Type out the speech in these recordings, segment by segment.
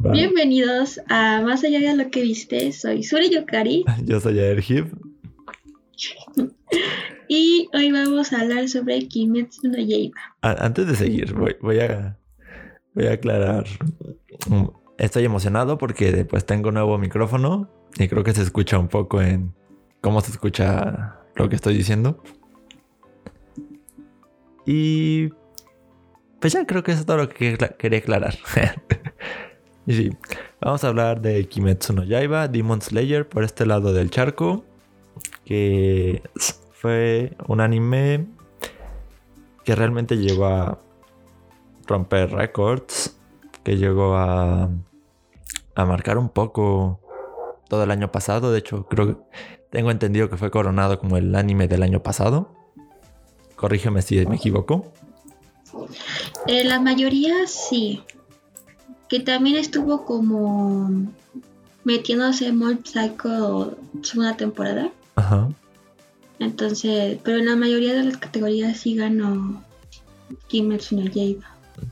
Bienvenidos a Más allá de lo que viste. Soy Suri Yokari. Yo soy Airhib. y hoy vamos a hablar sobre Kimetsu no Yaiba. Antes de seguir, voy, a, voy a aclarar. Estoy emocionado porque pues tengo un nuevo micrófono y creo que se escucha un poco en cómo se escucha lo que estoy diciendo. Y pues ya creo que eso es todo lo que quería aclarar. y sí, vamos a hablar de Kimetsu no Yaiba, Demon Slayer por este lado del charco, que fue un anime que realmente llegó a romper récords, que llegó a, a marcar un poco todo el año pasado. De hecho, creo que tengo entendido que fue coronado como el anime del año pasado. Corrígeme si me equivoco. Eh, la mayoría sí. Que también estuvo como metiéndose Mold Psycho segunda temporada. Ajá. Entonces, pero en la mayoría de las categorías sí ganó Kimetsu no Yaiba.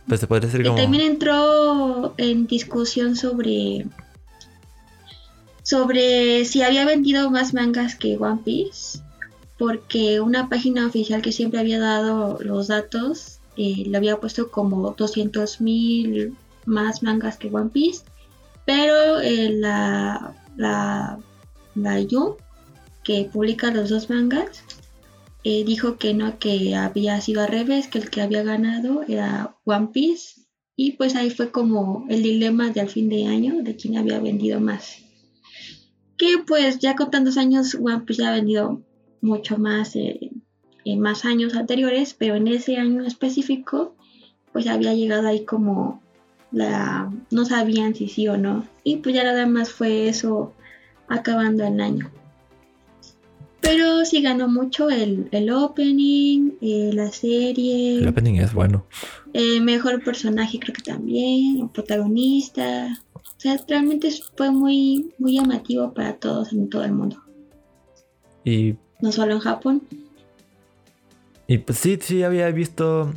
Pues se podría decir como... también entró en discusión sobre sobre si había vendido más mangas que One Piece, porque una página oficial que siempre había dado los datos eh, le había puesto como 200 mil más mangas que One Piece, pero eh, la, la, la Yu, que publica los dos mangas, eh, dijo que no, que había sido al revés, que el que había ganado era One Piece, y pues ahí fue como el dilema de al fin de año de quién había vendido más. Que pues ya con tantos años One Piece ya ha vendido mucho más en más años anteriores, pero en ese año específico, pues había llegado ahí como la... no sabían si sí o no. Y pues ya nada más fue eso acabando el año. Pero sí ganó mucho el, opening, eh, la serie. El opening es bueno. El mejor personaje creo que también, el protagonista. O sea, realmente fue muy, muy llamativo para todos en todo el mundo. Y... No solo en Japón. Y pues sí, sí había visto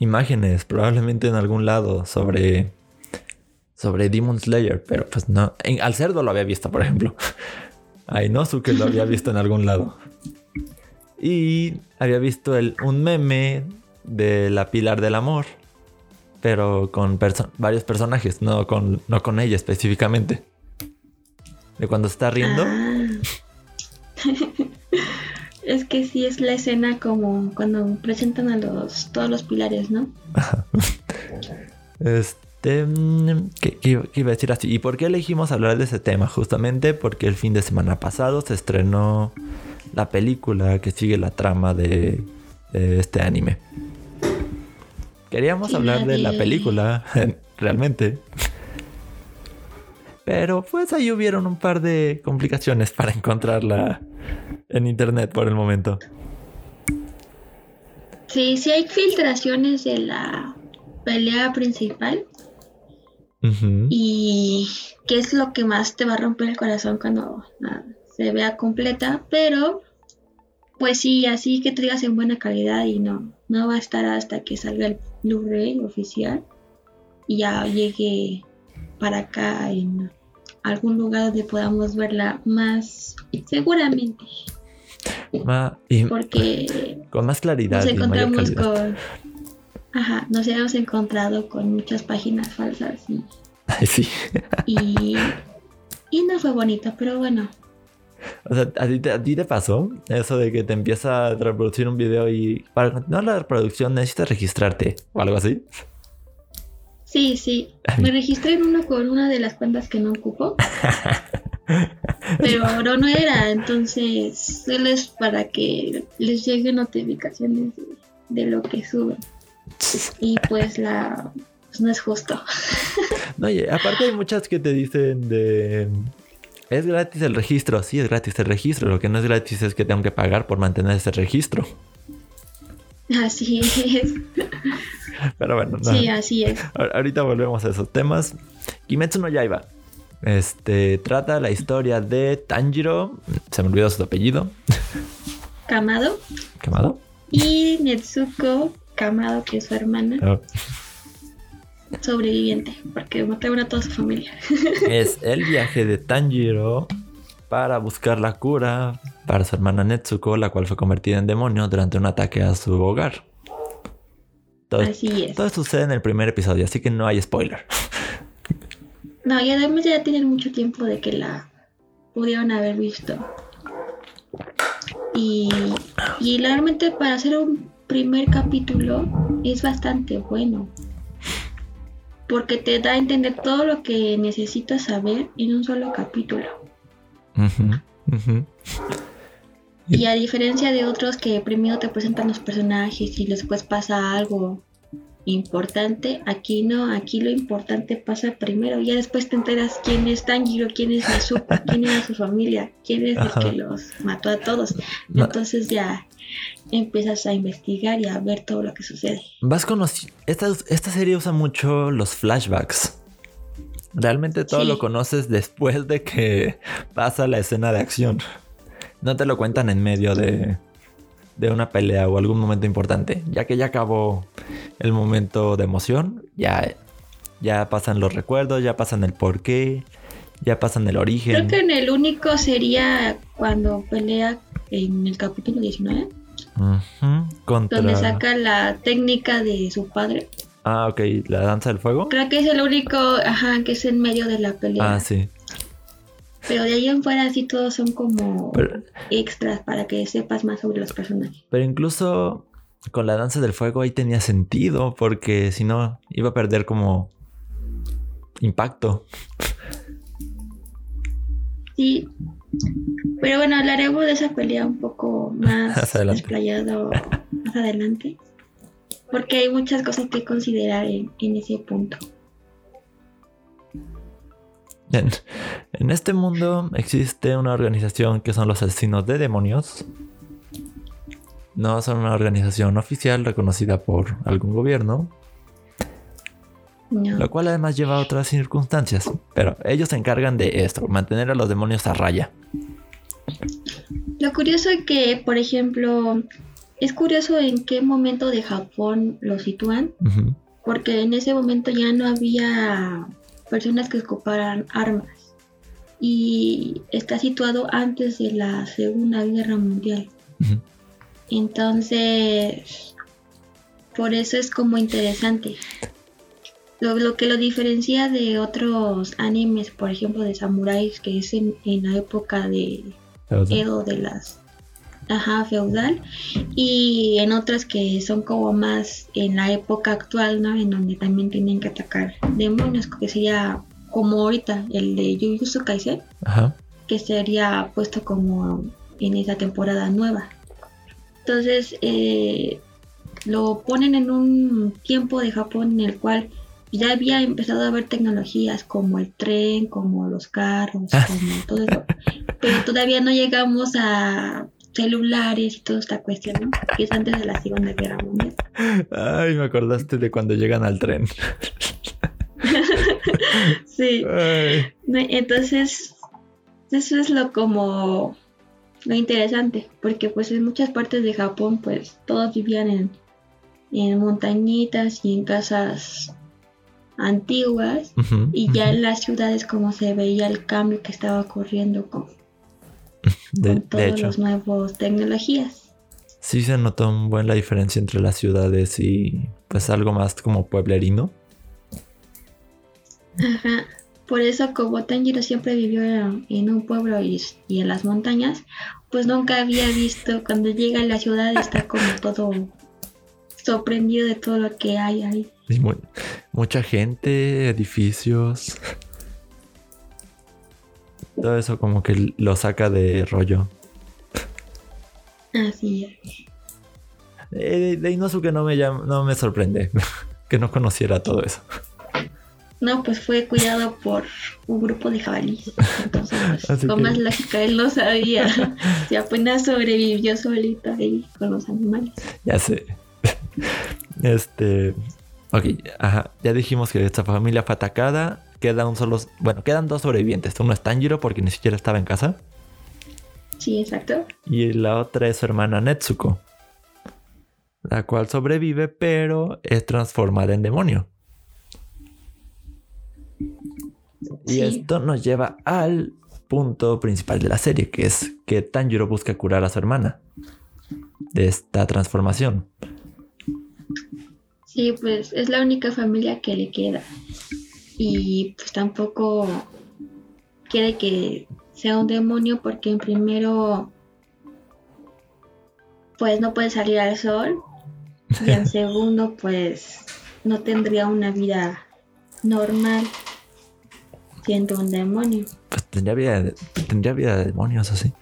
imágenes probablemente en algún lado sobre sobre Demon Slayer, pero pues no, al cerdo lo había visto, por ejemplo. A Inosuke lo había visto en algún lado. Y había visto el, un meme de la Pilar del Amor, pero con varios personajes, no con, no con ella específicamente. De cuando está riendo. Es que sí es la escena como cuando presentan a los todos los pilares, ¿no? este, mm, ¿qué, iba a decir así? ¿Y por qué elegimos hablar de ese tema? Justamente porque el fin de semana pasado se estrenó la película que sigue la trama de, este anime. Queríamos hablar de la película, realmente. Pero pues ahí hubieron un par de complicaciones para encontrarla en internet por el momento. Sí, sí hay filtraciones de la pelea principal. Y qué es lo que más te va a romper el corazón cuando se vea completa, pero pues sí, así que te digas en buena calidad y no, no va a estar hasta que salga el Blu-ray oficial y ya llegue para acá en algún lugar donde podamos verla más seguramente. Porque con más claridad. Nos encontramos con. Ajá, nos hemos encontrado con muchas páginas falsas y. sí. y, y no fue bonito, pero bueno. O sea, ¿a ti, ¿a ti, te pasó eso de que te empieza a reproducir un video y para continuar la reproducción necesitas registrarte o algo así? Sí, sí. Me registré en uno con una de las cuentas que no ocupo. Pero ahora no era, entonces solo es para que les llegue notificaciones de, lo que suben. Y pues la pues no es justo. No, oye, aparte hay muchas que te dicen de es gratis el registro, sí es gratis el registro, lo que no es gratis es que tengo que pagar por mantener ese registro. Así es. Pero bueno, no. Sí, así es. Ahorita volvemos a esos temas. Kimetsu no Yaiba. Este trata la historia de Tanjiro. Se me olvidó su apellido. Kamado. Kamado. Y Netsuko Kamado, que es su hermana. Oh. sobreviviente, porque mataron a toda su familia. es el viaje de Tanjiro para buscar la cura para su hermana Netsuko, la cual fue convertida en demonio durante un ataque a su hogar. Todo, Así es. todo sucede en el primer episodio, así que no hay spoiler. No, y además ya tienen mucho tiempo de que la pudieron haber visto. Y, y realmente para hacer un primer capítulo es bastante bueno. Porque te da a entender todo lo que necesitas saber en un solo capítulo. Y a diferencia de otros que primero te presentan los personajes y después pasa algo importante, aquí no, aquí lo importante pasa primero, ya después te enteras quién es Tanjiro, quién es Nezuko, quién era su familia, quién es Ajá. el que los mató a todos. No. Entonces ya empiezas a investigar y a ver todo lo que sucede. Vas conociendo. Esta, esta serie usa mucho los flashbacks. Realmente todo Sí. lo conoces después de que pasa la escena de acción. No te lo cuentan en medio de, de una pelea o algún momento importante. Ya que ya acabó el momento de emoción, ya, ya pasan los recuerdos, ya pasan el porqué, ya pasan el origen. Creo que en el único sería cuando pelea en el capítulo 19, Ujú, Contra. donde saca la técnica de su padre. Ah, ok, la danza del fuego. Creo que es el único, ajá, que es en medio de la pelea. Ah, sí. Pero de ahí en fuera sí todos son como Pero, extras para que sepas más sobre los personajes. Pero incluso con la danza del fuego ahí tenía sentido, porque si no iba a perder como impacto. Sí. Pero bueno, hablaremos de esa pelea un poco más desplayado más adelante. Porque hay muchas cosas que considerar en, en ese punto. En, en este mundo existe una organización que son los asesinos de demonios. No son una organización oficial reconocida por algún gobierno, No. lo cual además lleva a otras circunstancias. Pero ellos se encargan de esto, mantener a los demonios a raya. Lo curioso es que, por ejemplo, es curioso en qué momento de Japón lo sitúan. Porque en ese momento ya no había personas que ocuparan armas y está situado antes de la Segunda Guerra Mundial. Entonces, por eso es como interesante. Lo, lo que lo diferencia de otros animes, por ejemplo, de samuráis, que es en, en la época de Edo de las ajá feudal y en otras que son como más en la época actual no en donde también tienen que atacar demonios que sería como ahorita el de Jujutsu Kaisen Ajá. que sería puesto como en esa temporada nueva. Entonces eh, lo ponen en un tiempo de Japón en el cual ya había empezado a haber tecnologías como el tren, como los carros, como todo eso, pero todavía no llegamos a celulares y toda esta cuestión, ¿no? Que es antes de la Segunda Guerra Mundial. Ay, me acordaste de cuando llegan al tren. Sí, Ay. entonces eso es lo como lo interesante, porque pues en muchas partes de Japón pues todos vivían en, en montañitas y en casas antiguas y ya en las ciudades como se veía el cambio que estaba ocurriendo con, De, con de todas hecho, las nuevas tecnologías. sí se notó un buen la diferencia entre las ciudades y pues algo más como pueblerino. Ajá. Por eso como Tanjiro siempre vivió en, un pueblo y, y en las montañas, pues nunca había visto cuando llega a la ciudad está como todo sorprendido de todo lo que hay ahí. Y mucha gente, edificios. Todo eso como que lo saca de rollo. Así es. Eh, de Inosuke no me, no me sorprende que no conociera todo eso. No, pues fue cuidado por un grupo de jabalíes. Entonces, pues, con que- más lógica, él no sabía. Si apenas sobrevivió solito ahí con los animales. Ya sé. Este. Ok, ajá. Ya dijimos que esta familia fue atacada. Queda un solo. Bueno, quedan dos sobrevivientes. Uno es Tanjiro porque ni siquiera estaba en casa. Sí, exacto. Y la otra es su hermana Netsuko. La cual sobrevive, pero es transformada en demonio. Y Sí. esto nos lleva al punto principal de la serie, que es que Tanjiro busca curar a su hermana de esta transformación. Sí, pues es la única familia que le queda. Y pues tampoco quiere que sea un demonio porque en primero pues no puede salir al sol y en segundo pues no tendría una vida normal siendo un demonio. Pues tendría vida de, tendría vida de demonios así.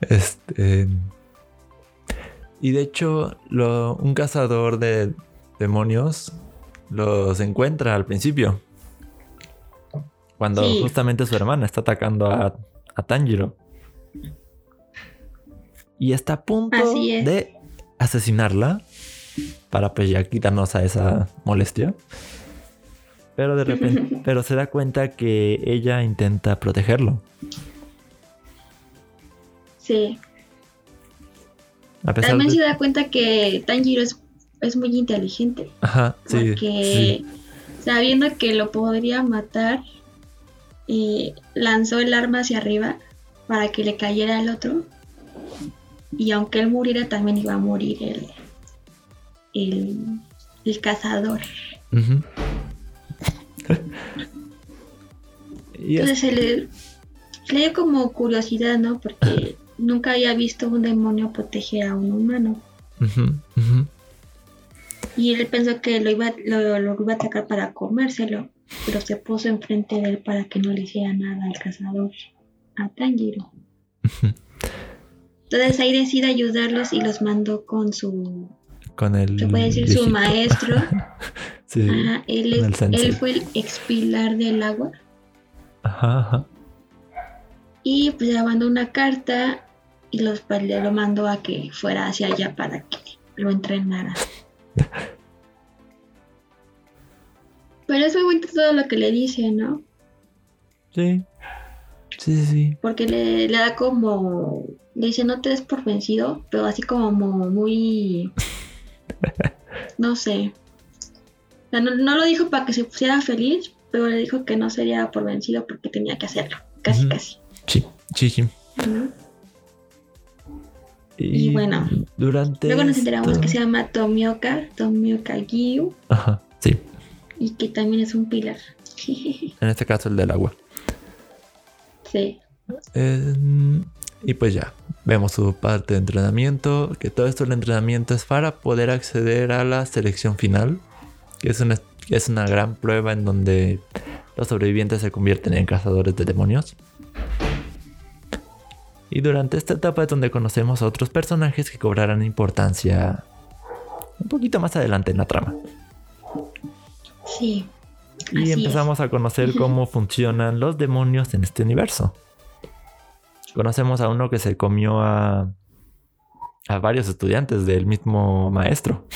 Este. Y de hecho, lo- un cazador de demonios los encuentra al principio. Cuando Sí. justamente su hermana está atacando a, a Tanjiro. Y está a punto es. de asesinarla para pues ya quitarnos a esa molestia. Pero de repente, pero se da cuenta que ella intenta protegerlo. Sí. A pesar También de... se da cuenta que Tanjiro es, es muy inteligente. Ajá, sí, porque sí. sabiendo que lo podría matar, eh, lanzó el arma hacia arriba para que le cayera al otro. Y aunque él muriera, también iba a morir el, el, el cazador. Entonces se le, se le dio como curiosidad, ¿no? Porque nunca había visto un demonio proteger a un humano. Y él pensó que lo iba, lo, lo iba a atacar para comérselo, pero se puso enfrente de él para que no le hiciera nada al cazador, a Tanjiro. Entonces ahí decide ayudarlos y los mandó con su, Con el. se puede decir, su maestro. Sí. Ajá, él, es- él fue el expilar del agua. Ajá, ajá. Y pues le mandó una carta y los, pues, le lo mandó a que fuera hacia allá para que lo entrenara. Pero es muy bonito todo lo que le dice, ¿no? Sí. Sí, sí, sí. Porque le, le da como. Le dice, no te des por vencido, pero así como muy. No sé. O sea, no, no lo dijo para que se pusiera feliz, pero le dijo que no sería por vencido porque tenía que hacerlo. Casi, casi. Sí, sí, sí. ¿no? Y bueno, Durante. Luego nos enteramos esto- que se llama Tomioka, Tomioka Gyu, Ajá, sí. Y que también es un pilar. En este caso el del agua. sí. Eh, y pues ya, vemos su parte de entrenamiento, que todo esto del entrenamiento es para poder acceder a la selección final, que es una, es una gran prueba en donde los sobrevivientes se convierten en cazadores de demonios. Y durante esta etapa es donde conocemos a otros personajes que cobrarán importancia un poquito más adelante en la trama. Sí. Y Así empezamos a conocer cómo funcionan los demonios en este universo. Conocemos a uno que se comió a, a varios estudiantes del mismo maestro.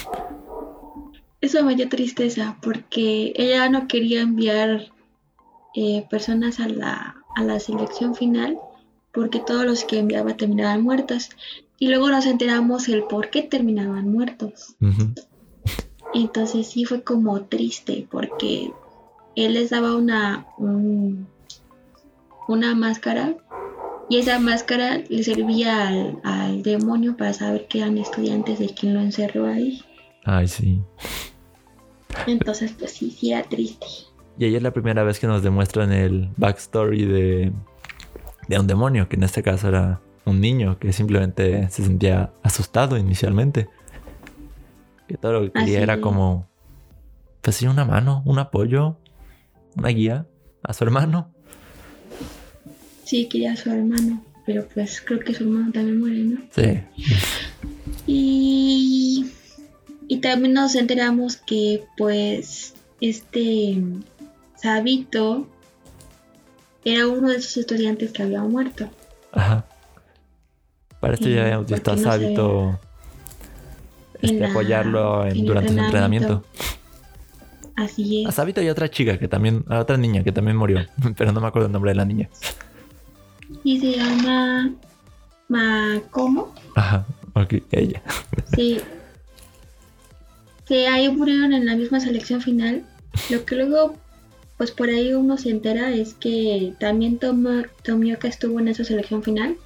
Eso me dio tristeza porque ella no quería enviar eh, personas a la, a la selección final porque todos los que enviaba terminaban muertos. Y luego nos enteramos el por qué terminaban muertos. Entonces sí fue como triste porque él les daba una, un- una máscara y esa máscara le servía al, al demonio para saber que eran estudiantes de quien lo encerró ahí. Ay, sí. Entonces pues sí, sí era triste. Y ahí es la primera vez que nos demuestran el backstory de, de un demonio, que en este caso era un niño que simplemente se sentía asustado inicialmente. Que todo lo que quería Así era como, pues sí, una mano, un apoyo, una guía a su hermano. Sí, quería a su hermano, pero pues creo que su hermano también muere, ¿no? Sí. Y, y también nos enteramos que pues este Sabito era uno de esos estudiantes que había muerto. Ajá. Para esto ya habíamos visto a no Sabito este, la- apoyarlo en- durante su entrenamiento. entrenamiento. Así A es. Sabito y otra chica que también, a otra niña que también murió, pero no me acuerdo el nombre de la niña. Y se llama Macomo. Ajá, ok, ella. Sí. Que ahí murieron en la misma selección final. Lo que luego pues por ahí uno se entera es que también Tomo- Tomioka estuvo en esa selección final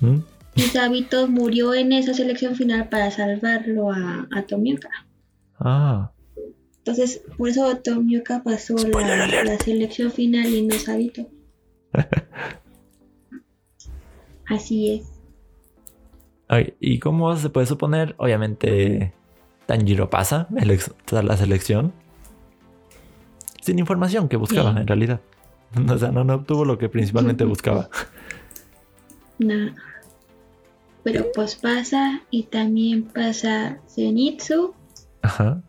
¿Mm? Y Sabito murió en esa selección final para salvarlo a, a Tomioka. Ah, Entonces, por eso Tomioka pasó la, la selección final y no Sabito. Así es. ok, ¿y cómo se puede suponer? Obviamente, Tanjiro pasa el ex- tras la selección sin información que buscaba Sí. en realidad. O sea, no, no obtuvo lo que principalmente buscaba. No. Pero pues pasa y también pasa Zenitsu, Ajá.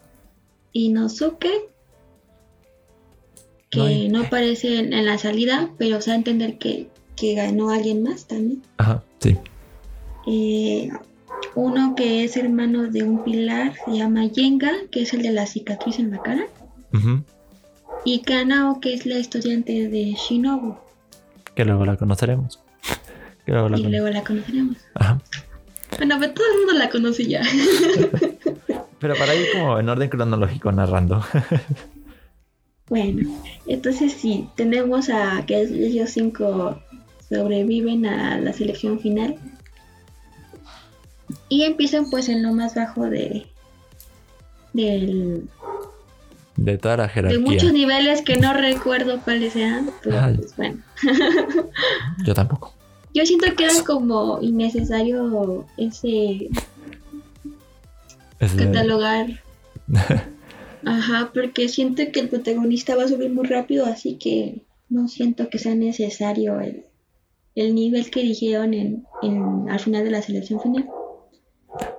Inosuke, que No hay- no aparece en, en la salida, pero se va a entender que, que ganó alguien más también. Ajá, sí. Eh, uno que es hermano de un pilar se llama Yenga, que es el de la cicatriz en la cara. Ujú. Y Kanao, que es la estudiante de Shinobu. Que luego la conoceremos. Que luego la Y luego la conoceremos. Ajá. Bueno, pero todo el mundo la conoce ya. Pero para ir como en orden cronológico narrando. bueno, entonces sí, tenemos a que ellos cinco sobreviven a la selección final. Y empiezan pues en lo más bajo de del De toda la de jerarquía. muchos niveles que no recuerdo cuáles sean, pero pues bueno. Yo tampoco. Yo siento que era como innecesario ese Es catalogar. Ajá, porque siento que el protagonista va a subir muy rápido, así que no siento que sea necesario el, el nivel que dijeron en, en- al final de la selección final.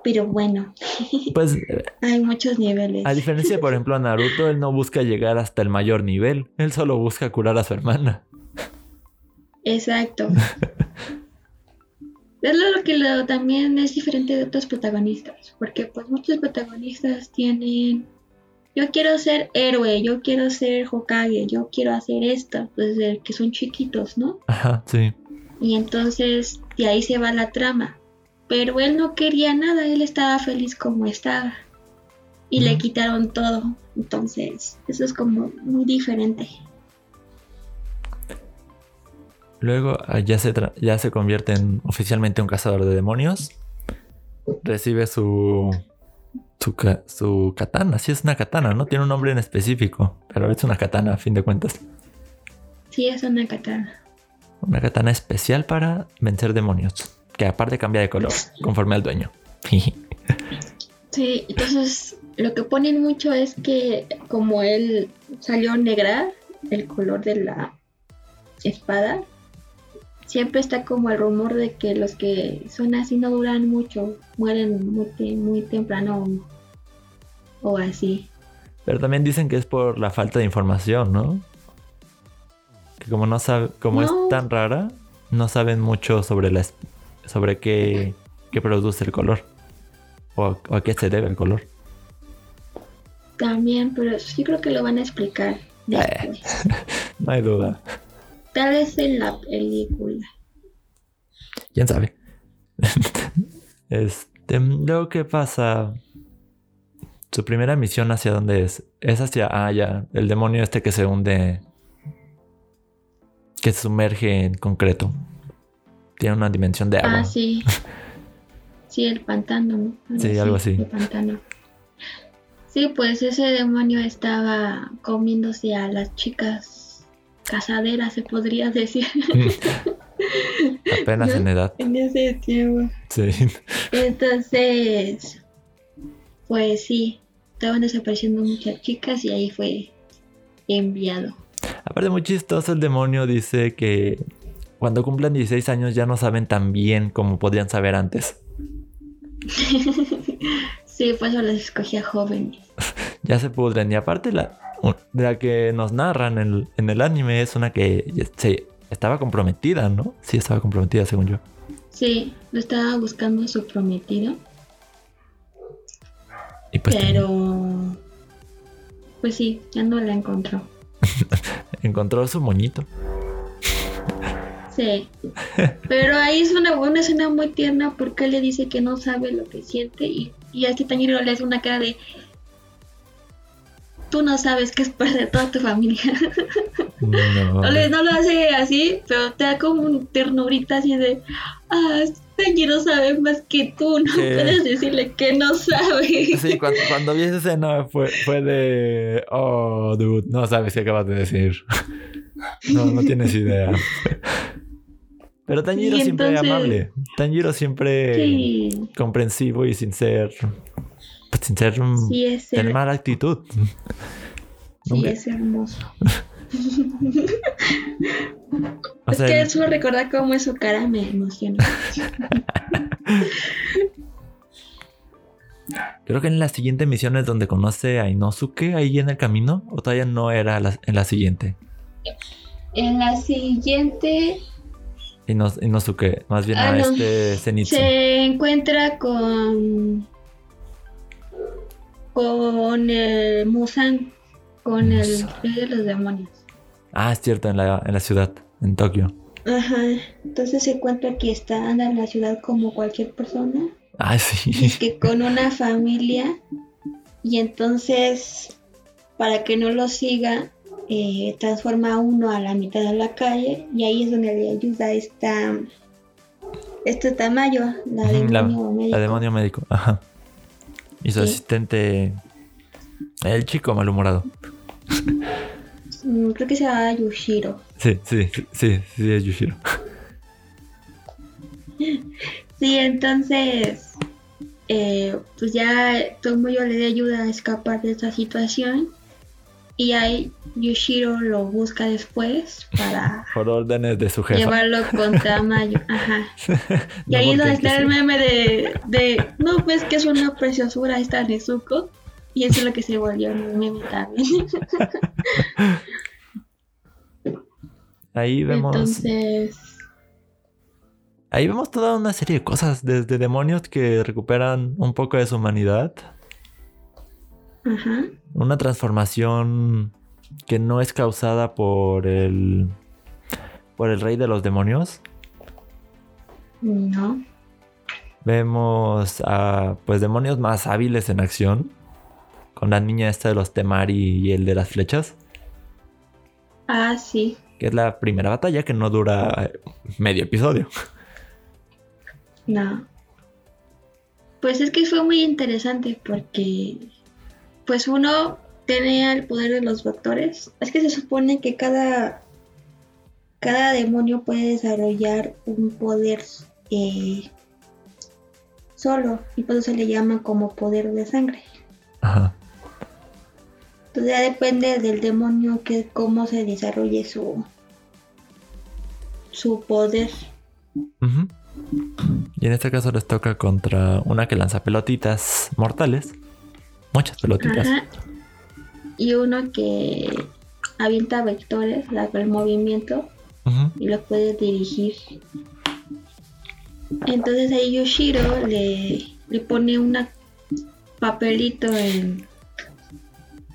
Pero bueno, Pues, hay muchos niveles. a diferencia, por ejemplo, a Naruto, él no busca llegar hasta el mayor nivel. Él solo busca curar a su hermana. Exacto. Es lo que lo- también es diferente de otros protagonistas, porque pues muchos protagonistas tienen, yo quiero ser héroe, yo quiero ser Hokage, yo quiero hacer esto, pues desde que son chiquitos, ¿no? Ajá, sí. Y entonces de ahí se va la trama. Pero él no quería nada, él estaba feliz como estaba. Y le quitaron todo. Entonces, eso es como muy diferente. Luego ah, ya se, ya se convierte en oficialmente un cazador de demonios. Recibe su, su, su katana. Sí, es una katana, ¿no? Tiene un nombre en específico, pero es una katana a fin de cuentas. Sí, es una katana. Una katana especial para vencer demonios. Que aparte cambia de color conforme al dueño. Sí, entonces lo que ponen mucho es que como él salió negra, el color de la espada, siempre está como el rumor de que los que son así no duran mucho, mueren muy, te- muy temprano o, o así. Pero también dicen que es por la falta de información, ¿no? Que como no sabe, como No. es tan rara, no saben mucho sobre la sobre qué, qué produce el color. O, a- o a qué se debe el color. También, pero sí creo que lo van a explicar después. No hay duda. Tal vez en la película. ¿Quién sabe? este, luego, ¿qué pasa? Su primera misión hacia dónde es? Es hacia, ah, ya, el demonio este que se hunde, que se sumerge en concreto. Tiene una dimensión de agua. Ah, sí. Sí, el pantano, ¿no? Sí, algo así. El pantano. Sí, pues ese demonio estaba comiéndose a las chicas casaderas, se podría decir, Apenas en edad. en ese tiempo. Sí. Entonces, pues sí, estaban desapareciendo muchas chicas y ahí fue enviado. Aparte, muy chistoso, el demonio dice que cuando cumplan 16 años ya no saben tan bien como podían saber antes. Sí, pues yo las escogía jóvenes. Ya se pudren. Y aparte, la, de la que nos narran en el, en el anime es una que se, estaba comprometida, ¿no? Sí, estaba comprometida, según yo. Sí, lo estaba buscando su prometido, Y pues pero pues sí, ya no la encontró. encontró su moñito. Sí. Pero ahí es una, una escena muy tierna porque él le dice que no sabe lo que siente y, y a este Tanjiro le hace una cara de tú no sabes que es perder toda tu familia. No. No, le- no lo hace así, pero te da como un ternurita así de, ah, Tanjiro sabe más que tú, no Sí. puedes decirle que no sabe. Sí, cuando, cuando vi esa escena fue, fue de. Oh, dude, no sabes qué acabas de decir. No, no tienes idea. Pero Tanjiro Y siempre entonces- amable. Tanjiro siempre Sí, comprensivo y sin ser. Pues sin ser. sí es, tener mala actitud. sí es hermoso. o es sea, que el- solo recordar cómo es su cara me emociona. creo que en la siguiente misión es donde conoce a Inosuke ahí en el camino. O todavía no era la- en la siguiente. En la siguiente Inos- Inosuke, más bien Ah, a no. este Zenitsu. se encuentra con con el Musan, con el rey de los demonios. Ah, es cierto, en la, en la ciudad, en Tokio. Ajá, entonces se encuentra que está anda en la ciudad como cualquier persona, Ah, y sí. que con una familia, y entonces para que no lo siga, eh, transforma a uno a la mitad de la calle, y ahí es donde le ayuda esta, este Tamayo, la la, demonio médico. la demonio médico. Ajá. Y su Sí. asistente. El chico malhumorado. Mm, Creo que se llama Yushiro. Sí, sí, sí, sí, sí, es Yushiro. Sí, entonces, eh, pues ya Tomoyo le ayuda a escapar de esta situación. Y ahí Yushiro lo busca después para Por órdenes de su jefa. llevarlo contra Mayo. Ajá. Y No ahí es donde está el meme de, de no, pues que es una preciosura esta Nezuko. Y eso es lo que se volvió un meme también. Ahí vemos. Entonces, Ahí vemos toda una serie de cosas. Desde demonios que recuperan un poco de su humanidad. Una transformación que no es causada por el. por el rey de los demonios. No. Vemos a pues demonios más hábiles en acción. Con la niña esta de los Temari y el de las flechas. Ah, sí. Que es la primera batalla que no dura eh, medio episodio. No. Pues es que fue muy interesante porque, pues uno tenía el poder de los vectores. Es que se supone que cada, cada demonio puede desarrollar un poder eh, solo y por eso se le llama como poder de sangre. Ajá. Entonces ya depende del demonio que cómo se desarrolle su su poder. Y en este caso les toca contra una que lanza pelotitas mortales. Muchas pelotitas. Ajá. Y uno que avienta vectores, el movimiento, y lo puede dirigir. Entonces ahí Yoshiro le, le pone un papelito en,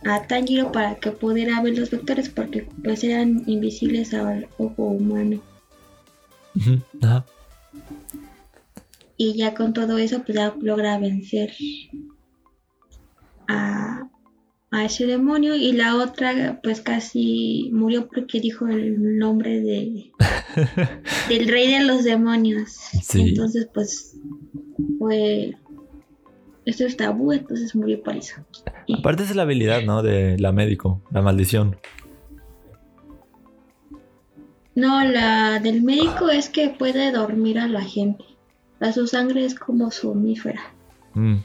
a Tanjiro para que pudiera ver los vectores porque pues eran invisibles al ojo humano. Y ya con todo eso pues ya logra vencer a, a ese demonio y la otra pues casi murió porque dijo el nombre de del rey de los demonios. Sí. Entonces pues fue esto es tabú, entonces murió por eso. Aparte es la habilidad, ¿no? De la médico, la maldición. No, la del médico es que puede dormir a la gente. La su sangre es como somnífera. Mm.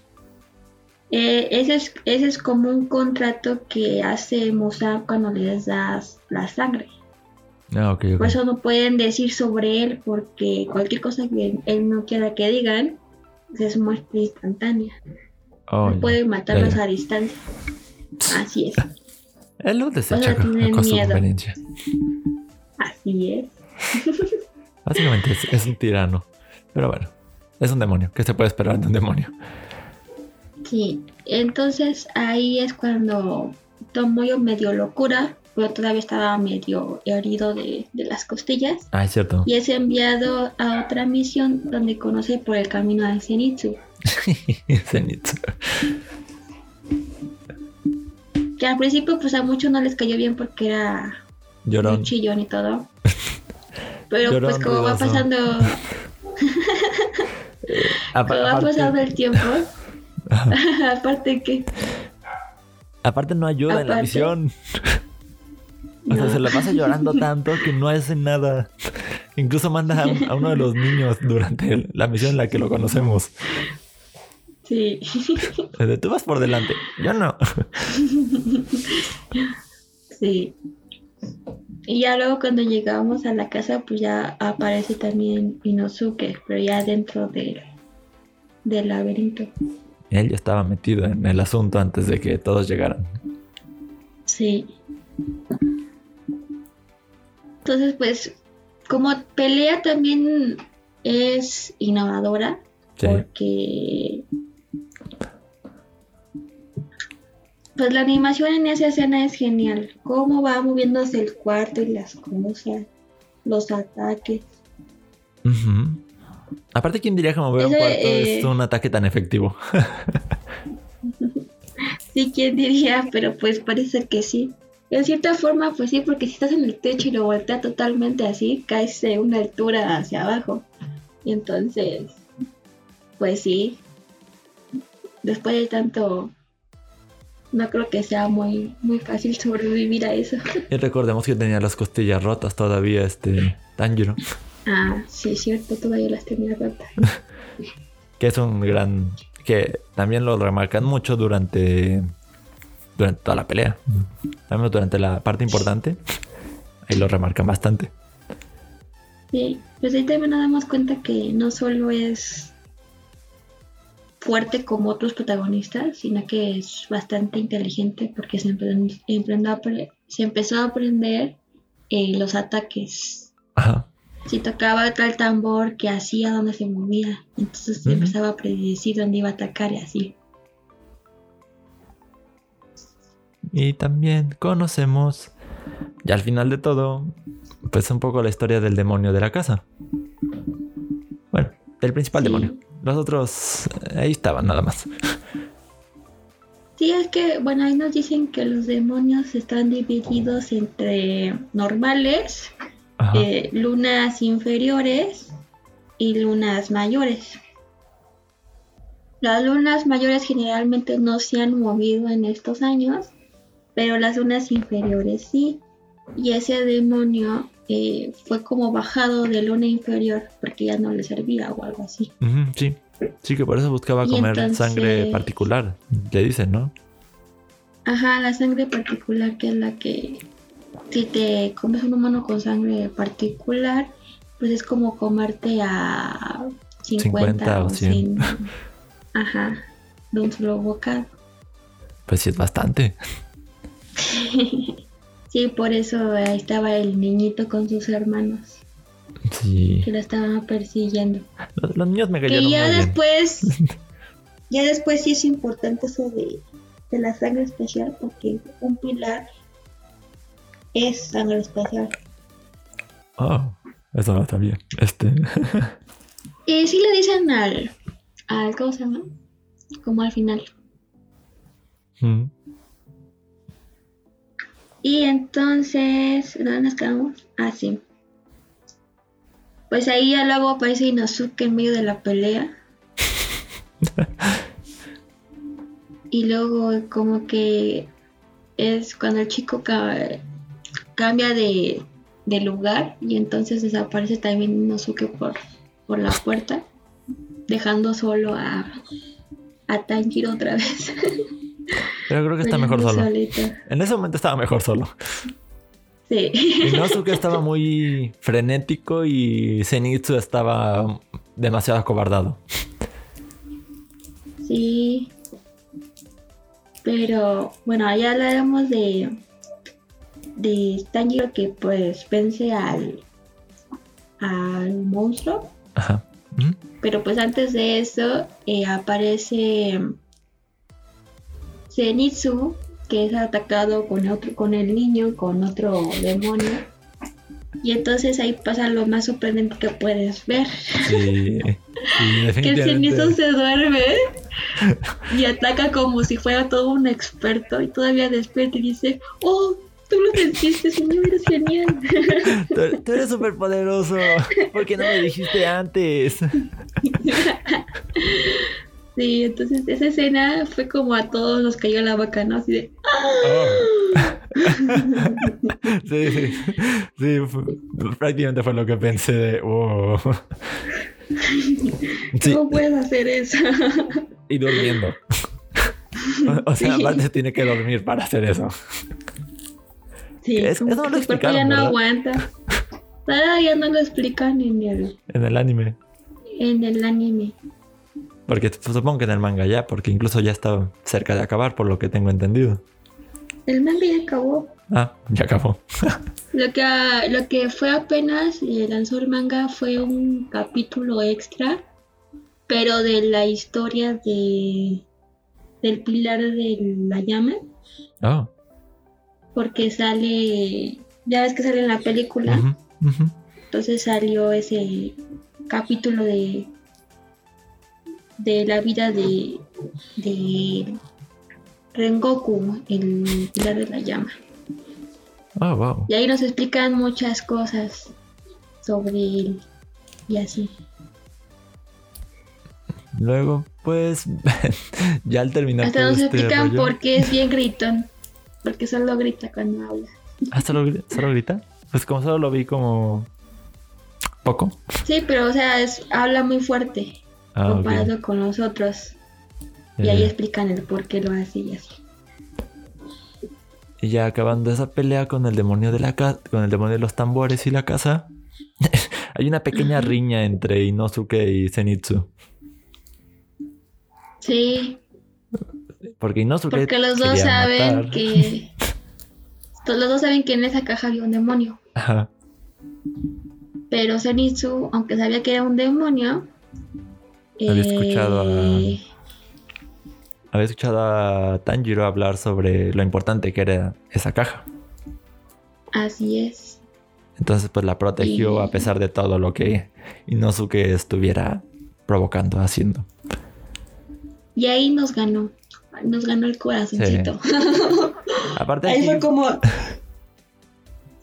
Eh, ese, es, ese es como un contrato que hace Musa cuando les das la sangre. Ah, ok, ok. Por eso no pueden decir sobre él, porque cualquier cosa que él no quiera que digan es muerte instantánea. Oh, no pueden matarlos a distancia. Así es, Él lo desecha conveniencia. así es. Básicamente es, es un tirano. Pero bueno, es un demonio. ¿Qué se puede esperar de un demonio? Sí, entonces ahí es cuando Tomoyo medio locura, pero todavía estaba medio herido de, de las costillas. Ah, es cierto. Y es enviado a otra misión donde conoce por el camino a Zenitsu. Zenitsu. Que al principio pues a muchos no les cayó bien porque era Llorón. muy chillón y todo. Pero Llorón pues como va pasando, Apa- como va pasando el tiempo, aparte que Aparte no ayuda en la misión. O sea, No. se la pasa llorando tanto que no hace nada. Incluso manda a, a uno de los niños durante la misión en la que lo conocemos. sí. Tú vas por delante. Yo no. Sí. Y ya luego cuando llegamos a la casa, pues ya aparece también Inosuke, pero ya dentro del laberinto. Él ya estaba metido en el asunto antes de que todos llegaran. Sí. Entonces, pues, como pelea también es innovadora, Sí. porque pues la animación en esa escena es genial. Cómo va moviéndose el cuarto y las cosas, los ataques. Ujú. Aparte, ¿quién diría que mover un Eso, cuarto eh, es un ataque tan efectivo? Sí, quién diría, pero pues parece que sí. En cierta forma, pues sí, porque si estás en el techo y lo volteas totalmente así, caes de una altura hacia abajo. Y entonces, pues sí. Después de tanto, no creo que sea muy, muy fácil sobrevivir a eso. Y recordemos que tenía las costillas rotas todavía, este Tanjiro. Ah, sí, es cierto, todavía las tenía rotas. Que es un gran. que también lo remarcan mucho durante. durante toda la pelea. También durante la parte importante. Ahí lo remarcan bastante. Sí, pues ahí también nos damos cuenta que no solo es fuerte como otros protagonistas, sino que es bastante inteligente porque se, apre- se empezó a aprender eh, los ataques. Ajá. Si tocaba tal tambor, que hacía, dónde se movía. Entonces Ujú. empezaba a predecir dónde iba a atacar y así. Y también conocemos. Ya al final de todo. Pues un poco la historia del demonio de la casa. Bueno, del principal Sí. demonio. Los otros. eh, Ahí estaban nada más. Sí, es que, bueno, ahí nos dicen que los demonios están divididos entre normales. Eh, lunas inferiores y lunas mayores. Las lunas mayores generalmente no se han movido en estos años, pero las lunas inferiores sí. Y ese demonio eh, fue como bajado de luna inferior porque ya no le servía o algo así. Sí. Sí, que por eso buscaba Y comer entonces- sangre particular. Le dicen, ¿no? Ajá, la sangre particular que es la que si te comes un humano con sangre particular, pues es como comerte a 50, 50 o o 100. 100. Ajá, de un solo bocado. Pues sí, es bastante. Sí, por eso ahí estaba el niñito con sus hermanos Sí. que lo estaban persiguiendo. Los, los niños me cayeron ya muy bien. después, ya después sí es importante eso de, de la sangre especial porque un pilar es sangre especial. Oh, eso no está bien. Este. Y sí le dicen al, al, ¿cómo se llama? Como al final. Mm. Y entonces, ¿dónde nos quedamos? Ah, sí. Pues ahí ya luego aparece Inosuke en medio de la pelea. y luego como que es cuando el chico ca- cambia de, de lugar y entonces desaparece también Inosuke por, por la puerta, dejando solo a, a Tanjiro otra vez. Pero creo que está mejor solo. solito. En ese momento estaba mejor solo. Sí. Inosuke estaba muy frenético y Zenitsu estaba demasiado acobardado. Sí. Pero bueno, ya hablaremos de de Tanjiro que pues vence al al monstruo. Ajá. Mm. Pero pues antes de eso eh, aparece Zenitsu que es atacado con otro con el niño con otro demonio. Y entonces ahí pasa lo más sorprendente que puedes ver. Sí. Sí, Que el. Zenitsu se duerme. y ataca como si fuera todo un experto y todavía despierta y dice, oh, tú lo sentiste, señor, eres genial. tú, tú eres súper poderoso. ¿Por qué no me dijiste antes? Sí, entonces esa escena fue como a todos nos cayó la boca, ¿no? Así de... ¡Ah! sí, sí, sí, prácticamente fue lo que pensé de... Oh. ¿Cómo puedes hacer eso? y durmiendo. O sea, aparte tiene que dormir para hacer eso. Sí, es, eso no lo explicaron, ya no aguanta. Todavía no lo explican en el... En el anime. En el anime. Porque supongo que en el manga ya, porque incluso ya está cerca de acabar, por lo que tengo entendido. El manga ya acabó. Ah, ya acabó. lo, que, lo que fue apenas eh, lanzó el manga fue un capítulo extra, pero de la historia de del pilar de la llama. Oh. Porque sale, ya ves que sale en la película. Entonces salió ese capítulo de de la vida de, de Rengoku, el pilar de la llama. Oh, wow. Y ahí nos explican muchas cosas sobre él y así. Luego, pues, ya al terminar. Hasta nos este explican por qué es bien gritón. Porque solo grita cuando habla. ¿Ah, solo, solo grita? Pues como solo lo vi como poco. Sí, pero o sea, es, habla muy fuerte. Ah, comparado con los otros. Y ahí eh. explican el por qué lo hace y así. Y ya acabando esa pelea con el demonio de la casa, con el demonio de los tambores y la casa, hay una pequeña riña entre Inosuke y Zenitsu. Sí. Porque Inosuke Porque los dos saben que los dos saben que en esa caja había un demonio. Ajá. Pero Zenitsu, aunque sabía que era un demonio, había escuchado a. Eh, había escuchado a Tanjiro hablar sobre lo importante que era esa caja. Así es. Entonces, pues la protegió a pesar de todo lo que Inosuke estuviera provocando, haciendo. Y ahí nos ganó. Nos ganó el corazoncito. aparte. Ahí fue como.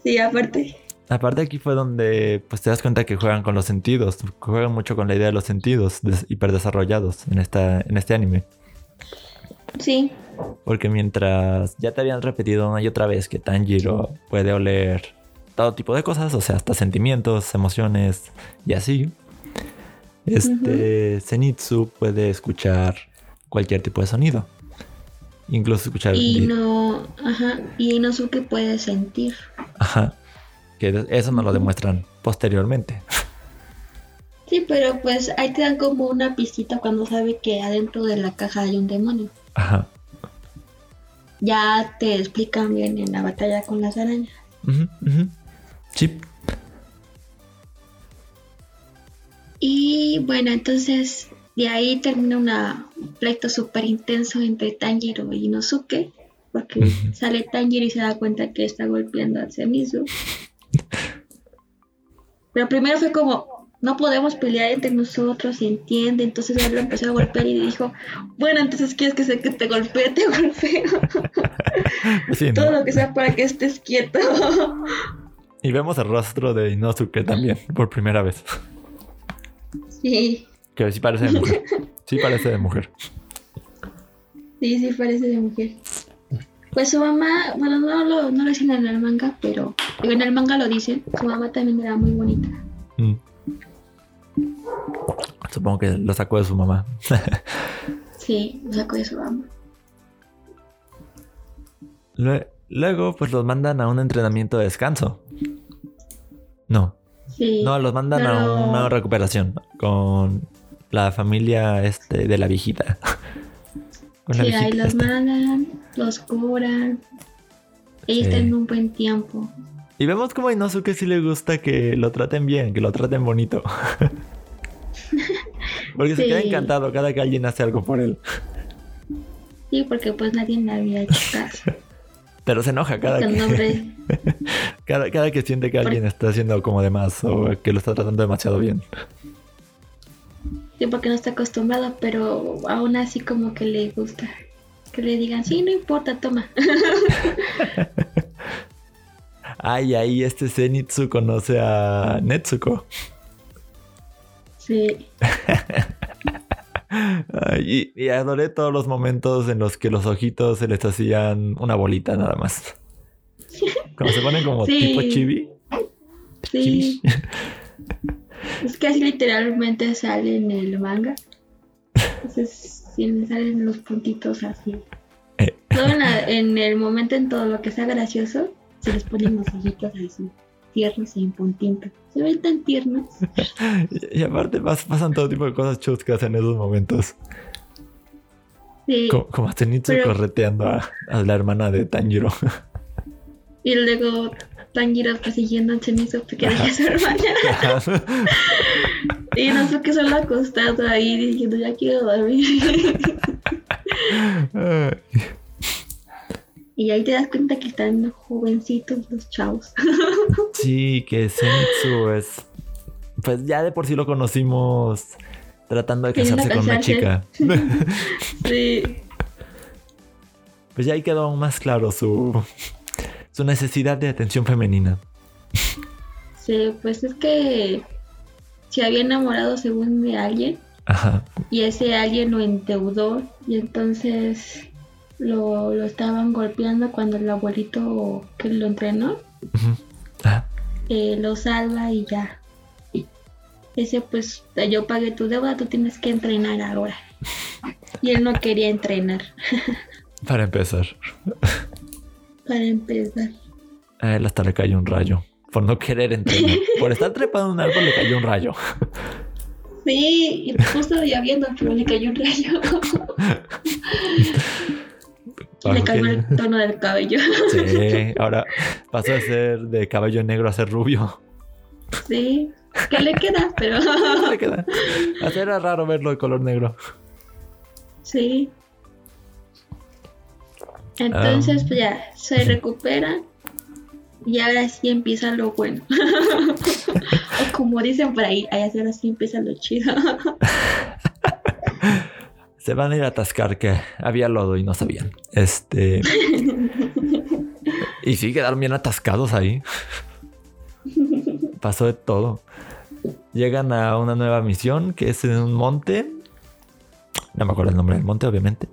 Sí, aparte. Aparte aquí fue donde pues te das cuenta que juegan con los sentidos, juegan mucho con la idea de los sentidos hiperdesarrollados en, esta, en este anime. Sí. Porque mientras ya te habían repetido una y otra vez que Tanjiro puede oler todo tipo de cosas, o sea, hasta sentimientos, emociones y así. Este Zenitsu puede escuchar cualquier tipo de sonido. Incluso escuchar. Y no, ajá, y Inosuke puede sentir. Ajá. Que eso nos lo demuestran posteriormente. Sí, pero pues ahí te dan como una pistita cuando sabe que adentro de la caja hay un demonio. Ajá. Ya te explican bien en la batalla con las arañas. Sí. Y bueno, entonces de ahí termina un pleito súper intenso entre Tanjiro y Inosuke. Porque sale Tanjiro y se da cuenta que está golpeando a Zenitsu. Pero primero fue como, no podemos pelear entre nosotros, se entiende. Entonces él lo empezó a golpear y dijo, bueno, entonces quieres que, se, que te golpee, te golpeo. Todo lo que sea para que estés quieto. y vemos el rostro de Inosuke también, por primera vez. Sí. Que sí parece de mujer. Sí parece de mujer. Sí, sí parece de mujer. Pues su mamá, bueno, no lo, no lo dicen en el manga, pero en el manga lo dicen, su mamá también era muy bonita. Mm. Supongo que lo sacó de su mamá. sí, lo sacó de su mamá. Luego, pues los mandan a un entrenamiento de descanso. No. Sí, no, los mandan a una recuperación con la familia este de la viejita. sí, ahí los mandan, los curan. Y están en un buen tiempo. Y vemos como a Inosuke sí le gusta que lo traten bien, que lo traten bonito. porque se queda encantado cada que alguien hace algo por él. Sí, porque pues nadie le había hecho caso. Pero se enoja cada que... cada, cada que siente que alguien está haciendo como de más o que lo está tratando demasiado bien. Sí, porque no está acostumbrado, pero aún así como que le gusta. Que le digan, sí, no importa, toma. Ay, ahí este Zenitsu conoce a Netsuko. Sí. Ay, y, y adoré todos los momentos en los que los ojitos se les hacían una bolita nada más. Como se ponen como Sí. tipo chibi. Sí. Es que así literalmente sale en el manga. Entonces, sí me salen los puntitos así. Eh. Todo en, la- en el momento en todo lo que sea gracioso, se les ponen los ojitos así, tiernos y en puntito. Se ven tan tiernos. Y, y aparte pas- pasan todo tipo de cosas chuscas en esos momentos. Sí. Como, como a Zenitsu Pero- correteando a, a la hermana de Tanjiro. Y luego Tanjiro persiguiendo a Chenizo porque deja a su hermana. Y Nosuke solo acostado ahí diciendo ya quiero dormir. Y ahí te das cuenta que están jovencitos los chavos. sí, que Zenitsu es. Pues ya de por sí lo conocimos tratando de Queriendo casarse con una chica. Sí. Pues ya ahí quedó aún más claro su, su necesidad de atención femenina. Sí, pues es que se había enamorado según de alguien Ajá. y ese alguien lo endeudó y entonces lo, lo estaban golpeando cuando el abuelito que lo entrenó. Ah, eh, lo salva y ya. Ese pues yo pagué tu deuda, tú tienes que entrenar ahora. Y él no quería entrenar para empezar. Para empezar. A él hasta le cayó un rayo. Por no querer entrenar. Por estar trepado en un árbol le cayó un rayo. Sí, y justo lloviendo, pero le cayó un rayo. le cayó el tono del cabello. Sí, ahora pasó de ser de cabello negro a ser rubio. Sí, que le queda, pero Le queda. Hasta era raro verlo de color negro. sí. Entonces, Ah. pues ya se recupera y ahora sí empieza lo bueno. o como dicen por ahí, ahí ahora sí empieza lo chido. Se van a ir a atascar que había lodo y no sabían. Este. Y sí, quedaron bien atascados ahí. Pasó de todo. Llegan a una nueva misión que es en un monte. No me acuerdo el nombre del monte, obviamente.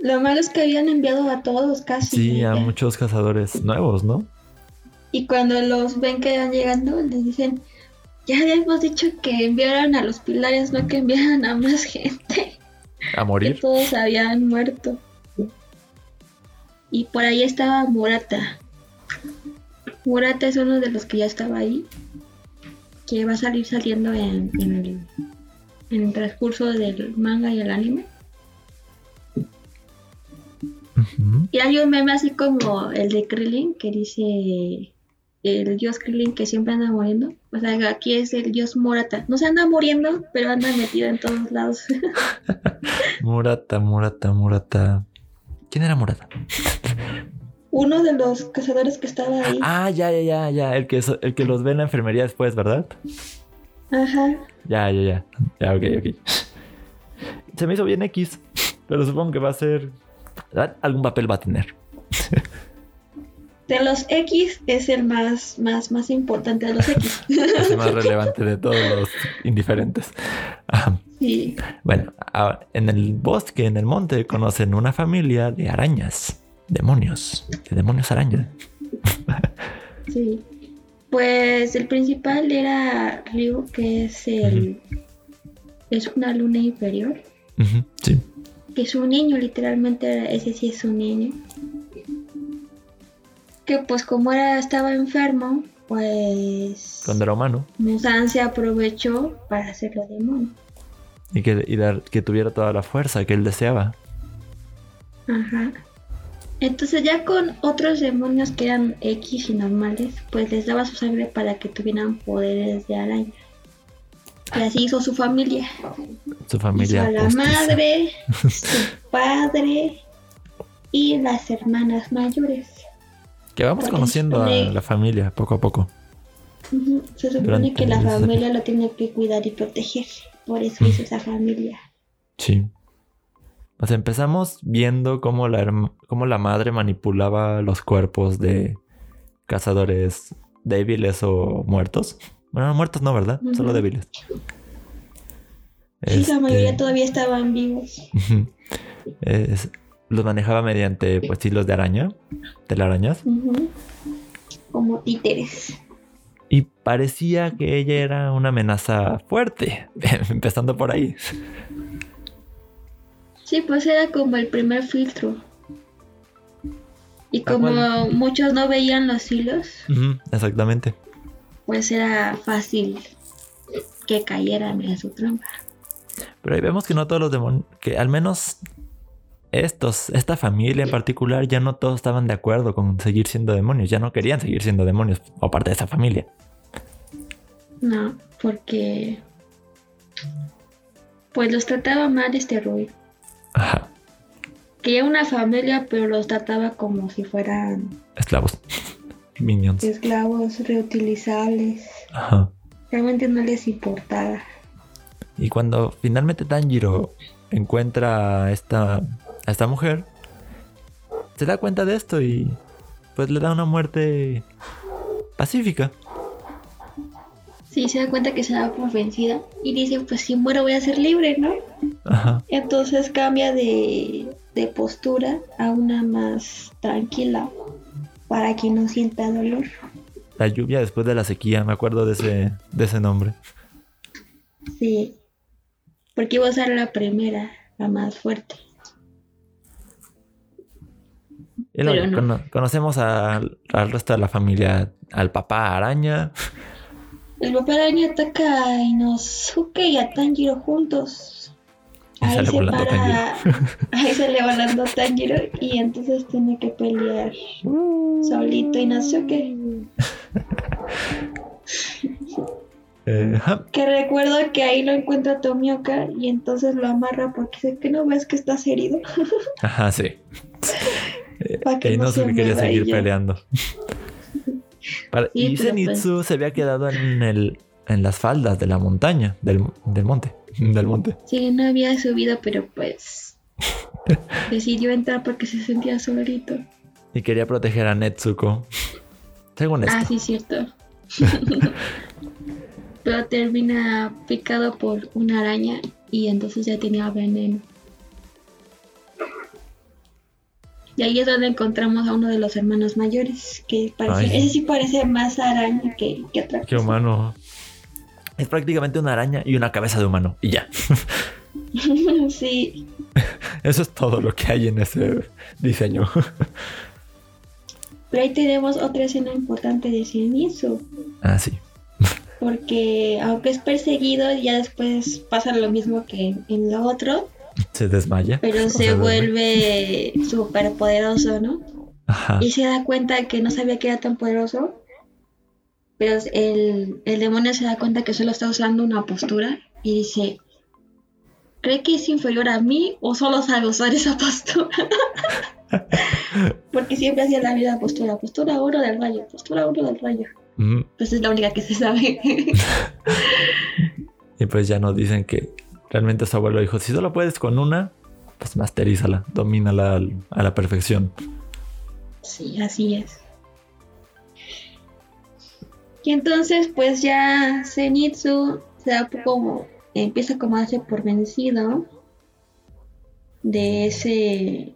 Lo malo es que habían enviado a todos casi. Sí, a muchos cazadores nuevos, ¿no? Y cuando los ven que van llegando, les dicen, ya habíamos dicho que enviaran a los pilares, no que enviaran a más gente. A Que morir. todos habían muerto. Y por ahí estaba Murata. Murata es uno de los que ya estaba ahí. Que va a salir saliendo en, en el, en el transcurso del manga y el anime. Y hay un meme así como el de Krillin que dice el dios Krillin que siempre anda muriendo. O sea, aquí es el dios Murata. No se anda muriendo, pero anda metido en todos lados. Murata, Murata, Murata. ¿Quién era Murata? Uno de los cazadores que estaba ahí. Ah, ya, ya, ya, ya. El que, el que los ve en la enfermería después, ¿verdad? Ajá. Ya, ya, ya. Ya, ok, ok. Se me hizo bien X, pero supongo que va a ser. ¿Verdad? Algún papel va a tener. De los X es el más, más, más importante de los X. Es el más relevante de todos los indiferentes. Sí. bueno, en el bosque, en el monte, conocen una familia de arañas. Demonios. De demonios arañas. Sí. Pues el principal era Ryu, que es el. Es una luna inferior. Sí. Es un niño, literalmente, ese sí es un niño. Que pues como era, estaba enfermo, pues. Cuando era humano. Musan se aprovechó para hacerlo demonio. Y que, y dar- que tuviera toda la fuerza que él deseaba. Ajá. Entonces ya con otros demonios que eran X y normales, pues les daba su sangre para que tuvieran poderes de araña. Y así hizo su familia. Su Hizo familia. a la postiza. madre, su padre y las hermanas mayores. Que vamos Porque conociendo a la familia poco a poco. Se supone Durante que la familia lo tiene que cuidar y proteger. Por eso hizo esa familia. Sí. Pues empezamos viendo cómo la, cómo la madre manipulaba los cuerpos de cazadores débiles o muertos. Bueno, no, muertos no, ¿verdad? Solo débiles. Sí, la mayoría Este, todavía estaban vivos. Es- los manejaba mediante pues hilos de araña, telarañas. Ujú. Como títeres. Y parecía que ella era una amenaza fuerte, empezando por ahí. Sí, pues era como el primer filtro. Y como muchos no veían los hilos, exactamente. Pues era fácil que cayeran en su trampa. Pero ahí vemos que no todos los demonios, que al menos estos, esta familia en particular, ya no todos estaban de acuerdo con seguir siendo demonios, ya no querían seguir siendo demonios, o parte de esa familia. No, porque pues los trataba mal este Rui. Ajá, Quería una familia, pero los trataba como si fueran esclavos, minions. esclavos reutilizables. Ajá. Realmente no les importaba. Y cuando finalmente Tanjiro encuentra a esta, a esta mujer, se da cuenta de esto y pues le da una muerte pacífica. Sí, se da cuenta que se da por vencida y dice, pues si muero voy a ser libre, ¿no? Ajá. Entonces cambia de, de postura a una más tranquila para que no sienta dolor. La lluvia después de la sequía, me acuerdo de ese, de ese nombre. Sí, porque iba a ser la primera, la más fuerte. Y luego Pero no. cono- conocemos al, al resto de la familia, al papá araña. El papá araña ataca a Inosuke y a Tanjiro juntos. Y Ahí sale se volando para, ahí sale volando Tanjiro y entonces tiene que pelear solito Inosuke. Eh, ajá. Que recuerdo que ahí lo encuentra Tomioka y entonces lo amarra porque dice que no ves que estás herido. Ajá, sí. Pa' que y no no se sé quería seguir ella. peleando. Para- Sí, y Zenitsu se había quedado en, el, en las faldas de la montaña, del, del monte. Del monte. Sí, no había subido, pero pues decidió entrar porque se sentía solito. Y quería proteger a Netsuko. Según esto. Ah, sí, cierto. pero termina picado por una araña y entonces ya tenía veneno. Y ahí es donde encontramos a uno de los hermanos mayores, que parece, Ay. ese sí parece más araña que, que otra Qué cosa. humano. Es prácticamente una araña y una cabeza de humano. Y ya. sí, Eso es todo lo que hay en ese diseño. pero ahí tenemos otra escena importante de Zenitsu. ah, sí. Porque aunque es perseguido, ya después pasa lo mismo que en, lo otro, Se desmaya. pero se vuelve súper poderoso, ¿no? Ajá. Y se da cuenta que no sabía que era tan poderoso, pero el, el demonio se da cuenta que solo está usando una postura y dice, ¿cree que es inferior a mí o solo sabe usar esa postura? Porque siempre hacía la misma postura, postura 1 del rayo, postura 1 del rayo. Pues es la única que se sabe. Y pues ya nos dicen que realmente su abuelo dijo, si solo puedes con una, pues masterízala, domínala al- a la perfección. Sí, así es. Y entonces pues ya Zenitsu se da como, empieza como a darse por vencido de ese,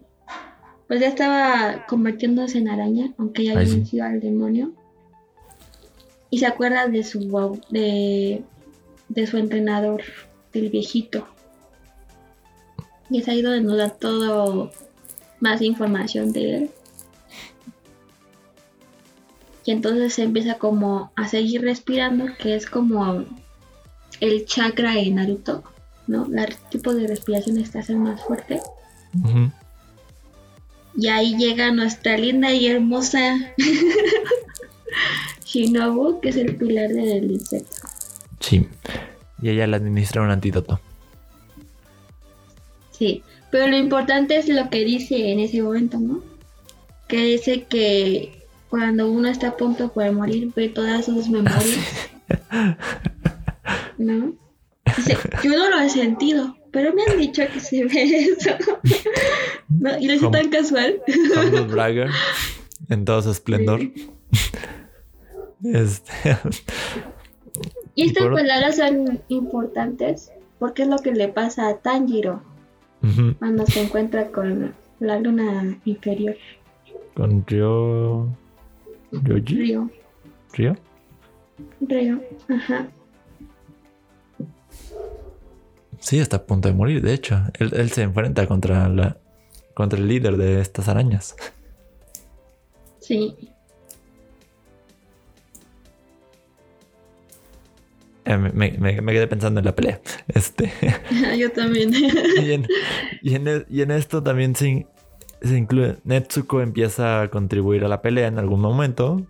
pues ya estaba convirtiéndose en araña, aunque ya había sí. vencido al demonio. Y se acuerda de su, de, de su entrenador, del viejito. Y es ahí donde nos da todo más información de él. Y entonces se empieza como a seguir respirando, que es como el chakra en Naruto, ¿no? El tipo de respiración está hacer más fuerte. Y ahí llega nuestra linda y hermosa Shinobu, que es el pilar del insecto. Sí. Y ella le administra un antídoto. Sí, pero lo importante es lo que dice en ese momento, ¿no? Que dice que cuando uno está a punto de morir, ve todas sus memorias. ¿No? Dice, yo no lo he sentido, pero me han dicho que se ve eso. ¿No? Y lo hice tan casual. Humble Bragger en todo su esplendor. Este, y Y estas por- palabras son importantes porque es lo que le pasa a Tanjiro cuando se encuentra con la luna inferior, Con Ryo. Río. Ryo. Río, ajá. Sí, está a punto de morir, de hecho. Él, él se enfrenta contra la. contra el líder de estas arañas. Sí. Eh, me, me- me quedé pensando en la pelea. Este. Yo también. y, en, y en y en esto también se, in- se incluye. Netsuko empieza a contribuir a la pelea en algún momento.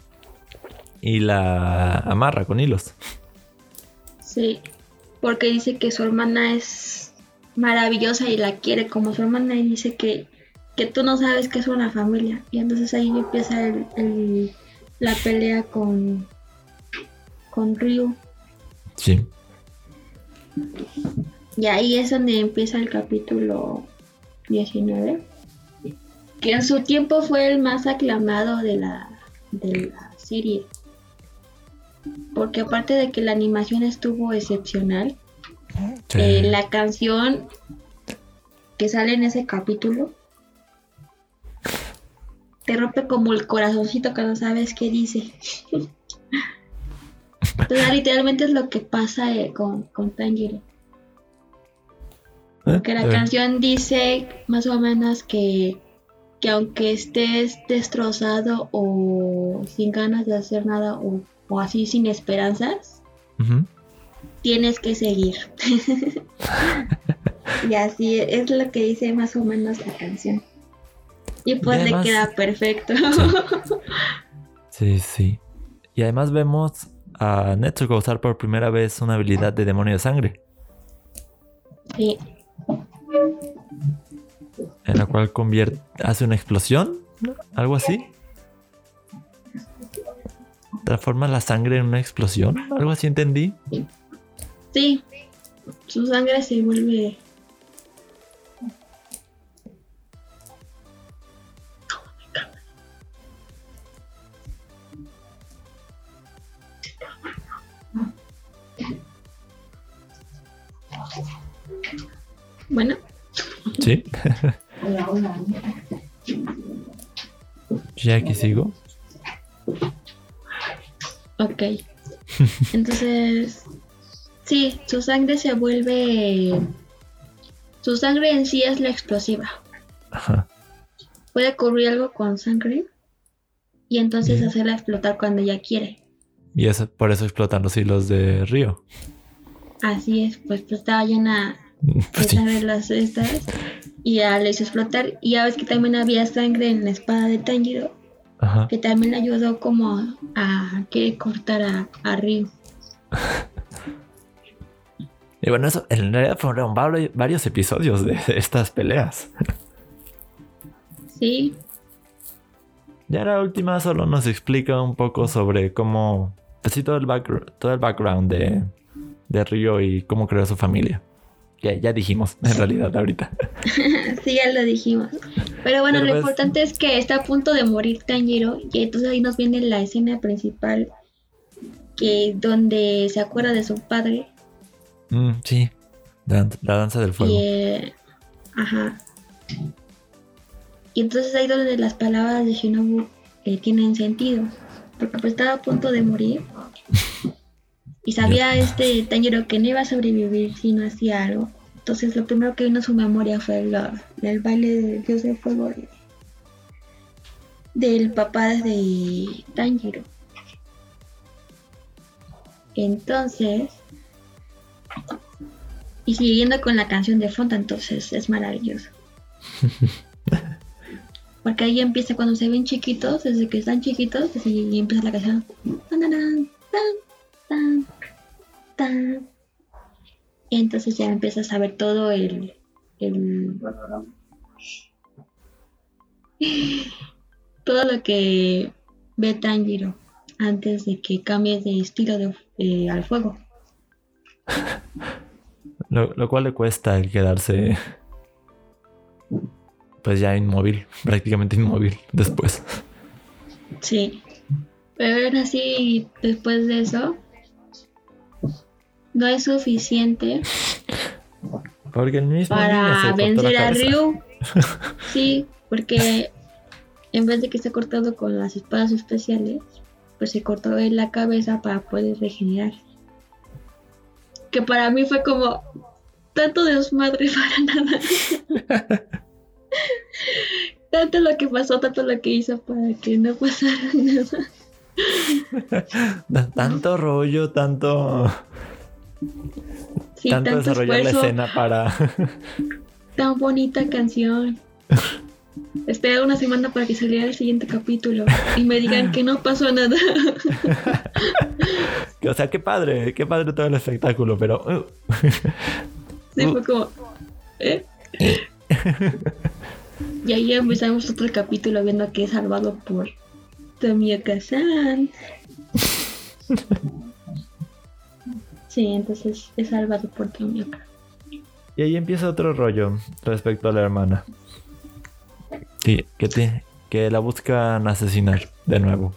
Y la amarra con hilos. Sí, porque dice que su hermana es maravillosa y la quiere como su hermana y dice que, que tú no sabes que es una familia. Y entonces ahí empieza el- el- la pelea con, con Ryu. Sí. Y ahí es donde empieza el capítulo 19. Que en su tiempo fue el más aclamado de la, de la serie. Porque aparte de que la animación estuvo excepcional, Sí. eh, la canción que sale en ese capítulo te rompe como el corazoncito cuando sabes qué dice. Entonces, literalmente es lo que pasa eh, con, con Tanjiro. ¿Eh? Que la Eh, canción dice más o menos que, que aunque estés destrozado o sin ganas de hacer nada o, o así sin esperanzas, tienes que seguir. y así es lo que dice más o menos la canción. Y pues Y le queda perfecto. Sí, sí. Y además vemos a Netsuko usar por primera vez una habilidad de demonio de sangre, sí, en la cual convierte, hace una explosión, algo así. Transforma la sangre en una explosión, algo así entendí. sí. Su sangre se vuelve. Bueno, Sí. Ya aquí sigo. ok. Entonces, sí, su sangre se vuelve. Su sangre en sí es la explosiva. Ajá. Puede ocurrir algo con sangre y entonces Bien. hacerla explotar cuando ella quiere. Y eso, por eso explotan los hilos de río. Así es, pues, pues estaba llena Pues de sí. sangre las estas y ya le hizo explotar. Y ya ves que también había sangre en la espada de Tanjiro, Ajá. que también le ayudó como a, a querer cortar a, Ryu. Y bueno, eso en realidad fueron vari- varios episodios de estas peleas. Sí, Ya la última solo nos explica un poco sobre cómo, pues sí, todo el, backgr- todo el background de, de Ryo y cómo creó su familia. Que ya dijimos, en realidad, ahorita. sí, ya lo dijimos. Pero bueno, Pero lo importante es que está a punto de morir Tanjiro y entonces ahí nos viene la escena principal que donde se acuerda de su padre Mm, sí, la danza del fuego. Y, eh, ajá. Y entonces ahí donde las palabras de Shinobu eh, tienen sentido. Porque pues estaba a punto de morir. Y sabía este Tanjiro que no iba a sobrevivir si no hacía algo. Entonces lo primero que vino a su memoria fue lo- el baile del dios del fuego de- del papá de Tanjiro. Entonces, y siguiendo con la canción de fondo, entonces es maravilloso. Porque ahí empieza cuando se ven chiquitos, desde que están chiquitos, y empieza la canción. Tan, tan, tan, Y entonces ya empiezas a ver todo el, el todo lo que ve Tanjiro antes de que cambie de estilo de, eh, al fuego. Lo, lo cual le cuesta el quedarse pues ya inmóvil, prácticamente inmóvil después. Sí. Pero aún así, después de eso, no es suficiente Porque el mismo para vencer a. Ryu. Sí, porque en vez de que esté cortado con las espadas especiales, pues se cortó en la cabeza para poder regenerar. Que para mí fue como tanto desmadre para nada. tanto lo que pasó, tanto lo que hizo para que no pasara nada. Da- Tanto rollo, tanto, Sí, tanto, tanto desarrollar la escena para. tan bonita canción. Esperé una semana para que saliera el siguiente capítulo y me digan que no pasó nada. o sea, qué padre, qué padre todo el espectáculo, pero. uh, Sí, fue como. ¿eh? y ahí empezamos otro capítulo viendo que es salvado por Tomioka-san. Sí, entonces es salvado por Tomioka. Y ahí empieza otro rollo respecto a la hermana. Sí, que, te- que la buscan asesinar de nuevo.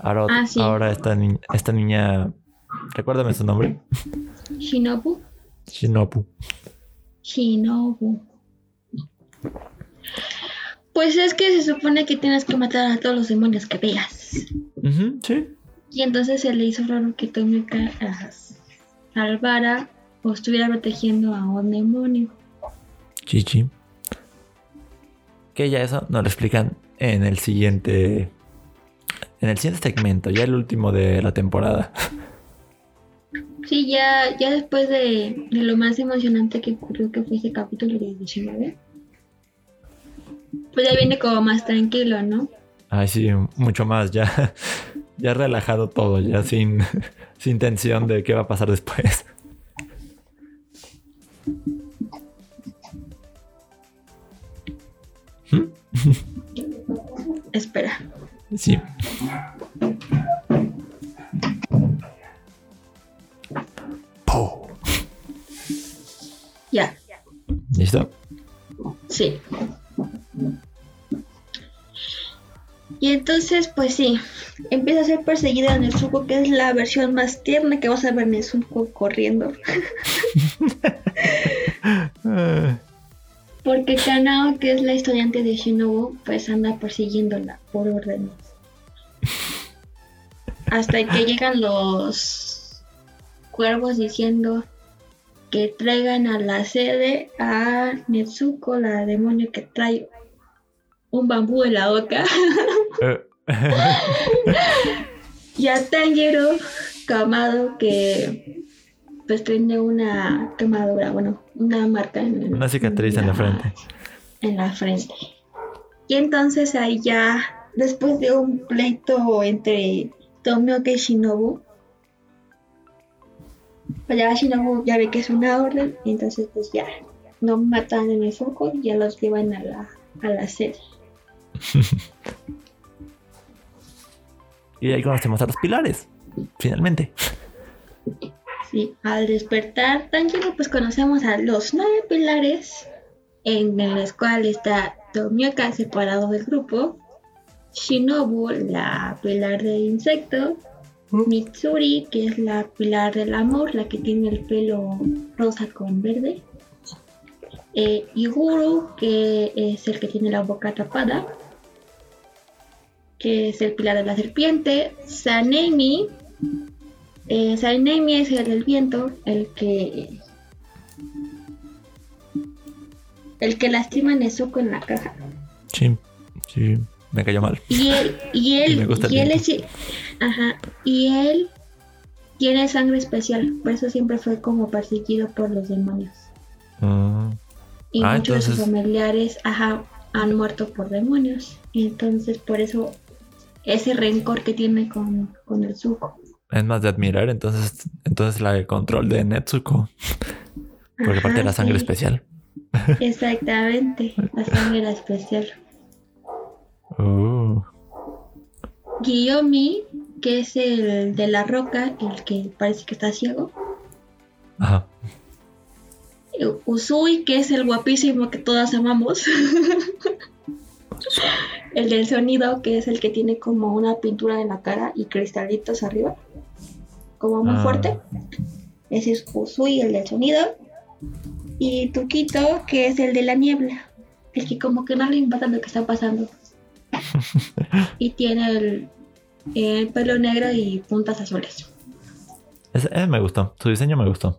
Ahora, Ah, sí. ahora esta, ni- esta niña. Recuérdame su nombre. Shinobu. Shinobu. Shinobu. Pues es que se supone que tienes que matar a todos los demonios que veas. Sí. Y entonces se le hizo raro que Tomioka ah, salvara o estuviera protegiendo a un demonio. Chichi. Que ya eso nos lo explican en el siguiente. En el siguiente segmento, ya el último de la temporada. Sí, ya, ya después de, de lo más emocionante que ocurrió, que fue ese capítulo de 19, pues ya viene como más tranquilo, ¿no? Ay, sí, mucho más. Ya, ya relajado todo, ya sin, sin tensión de qué va a pasar después. Espera. Sí. Po. Ya, ¿Listo? sí. Y entonces, pues sí, empieza a ser perseguida en el Nezuko, que es la versión más tierna que vas a ver en Nezuko corriendo. Porque Kanao, que es la estudiante de Shinobu, pues anda persiguiéndola por órdenes. Hasta que llegan los cuervos diciendo que traigan a la sede a Netsuko, la demonio que trae un bambú en la boca, eh, y a Tanjiro Kamado, que pues tiene una quemadura, bueno, una marca en Una cicatriz en la frente. en la frente. Y entonces ahí ya, después de un pleito entre Tomioka y Shinobu, pues ya Shinobu ya ve que es una orden, entonces pues ya no matan en el foco y ya los llevan a la, a la sede. Y ahí conocemos a los pilares. Finalmente. Sí, al despertar Tanjiro pues conocemos a los nueve pilares en los cuales está Tomioka separado del grupo, Shinobu la pilar del insecto, Mitsuri que es la pilar del amor, la que tiene el pelo rosa con verde, eh, Iguru que es el que tiene la boca tapada, que es el pilar de la serpiente, Sanemi eh, Sainemi es el del viento, el que. El que lastima a Nezuko en la caja. Sí, sí. Me cayó mal. Y él, y él, Y me gusta el y él es. Ajá. Y él tiene sangre especial. Por eso siempre fue como perseguido por los demonios. Ah, Y Ah, muchos de sus familiares, ajá, han muerto por demonios. Y entonces por eso ese rencor que tiene con, con el Zuko. es más de admirar, entonces, entonces la de control de Netsuko. Porque aparte Ajá, la sangre sí. especial. Exactamente, la sangre era especial. Oh. Guillomi, que es el de la roca, el que parece que está ciego. Ajá. Usui, que es el guapísimo que todas amamos. El del sonido, que es el que tiene como una pintura en la cara y cristalitos arriba. Como muy Ah. fuerte. Ese es Usui, el del sonido. Y Tuquito, que es el de la niebla. El que como que no le importa lo que está pasando. y tiene el, el pelo negro y puntas azules. Ese, ese me gustó. Su diseño me gustó.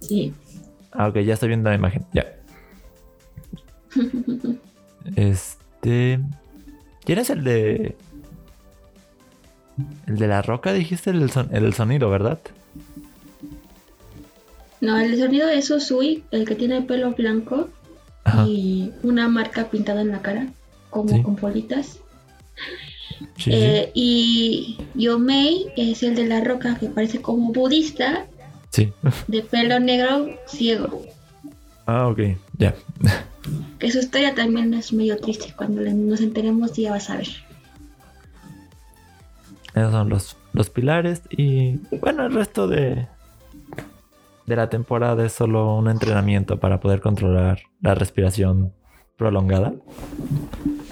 Sí. Ah, ok, ya estoy viendo la imagen. Ya. Este. ¿Quién es el de. El de la roca, dijiste? El, son- el sonido, ¿verdad? No, el sonido es Usui, el que tiene el pelo blanco Ajá. y una marca pintada en la cara, como Sí. con bolitas. Sí, sí. Eh, y Yomei es el de la roca, que parece como budista, Sí. de pelo negro, ciego. Ah, ok. Ya. Que su historia también es medio triste. Cuando nos enteremos ya vas a ver. Esos son los, los pilares. Y bueno, el resto de. De la temporada es solo un entrenamiento para poder controlar la respiración prolongada.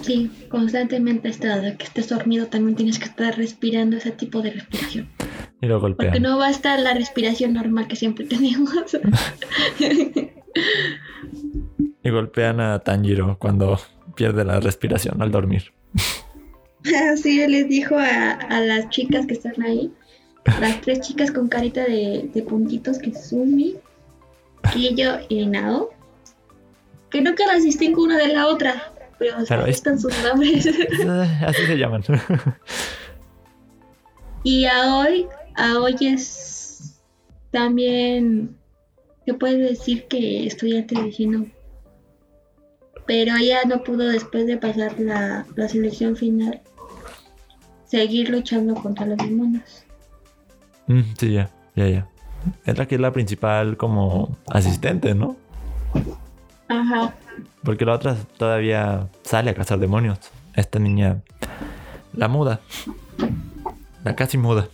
Sí, constantemente está, que estés dormido también tienes que estar respirando ese tipo de respiración. Y lo Porque golpean. no va a estar la respiración normal que siempre tenemos. Y golpean a Tanjiro cuando pierde la respiración al dormir. Así les dijo a, a las chicas que están ahí, las tres chicas con carita de, de puntitos, que Sumi, Kiyo y Nao, que nunca las distingo una de la otra, pero Pero ahí es- están sus nombres. Eh, Así se llaman. y a hoy, a hoy es también, se puede decir que estudiante de Gino, pero ella no pudo después de pasar la, la selección final seguir luchando contra los demonios. Mm, sí, ya, ya, ya. Es la que es la principal como asistente, ¿no? Ajá. Porque la otra todavía sale a cazar demonios. Esta niña, la muda. La casi muda.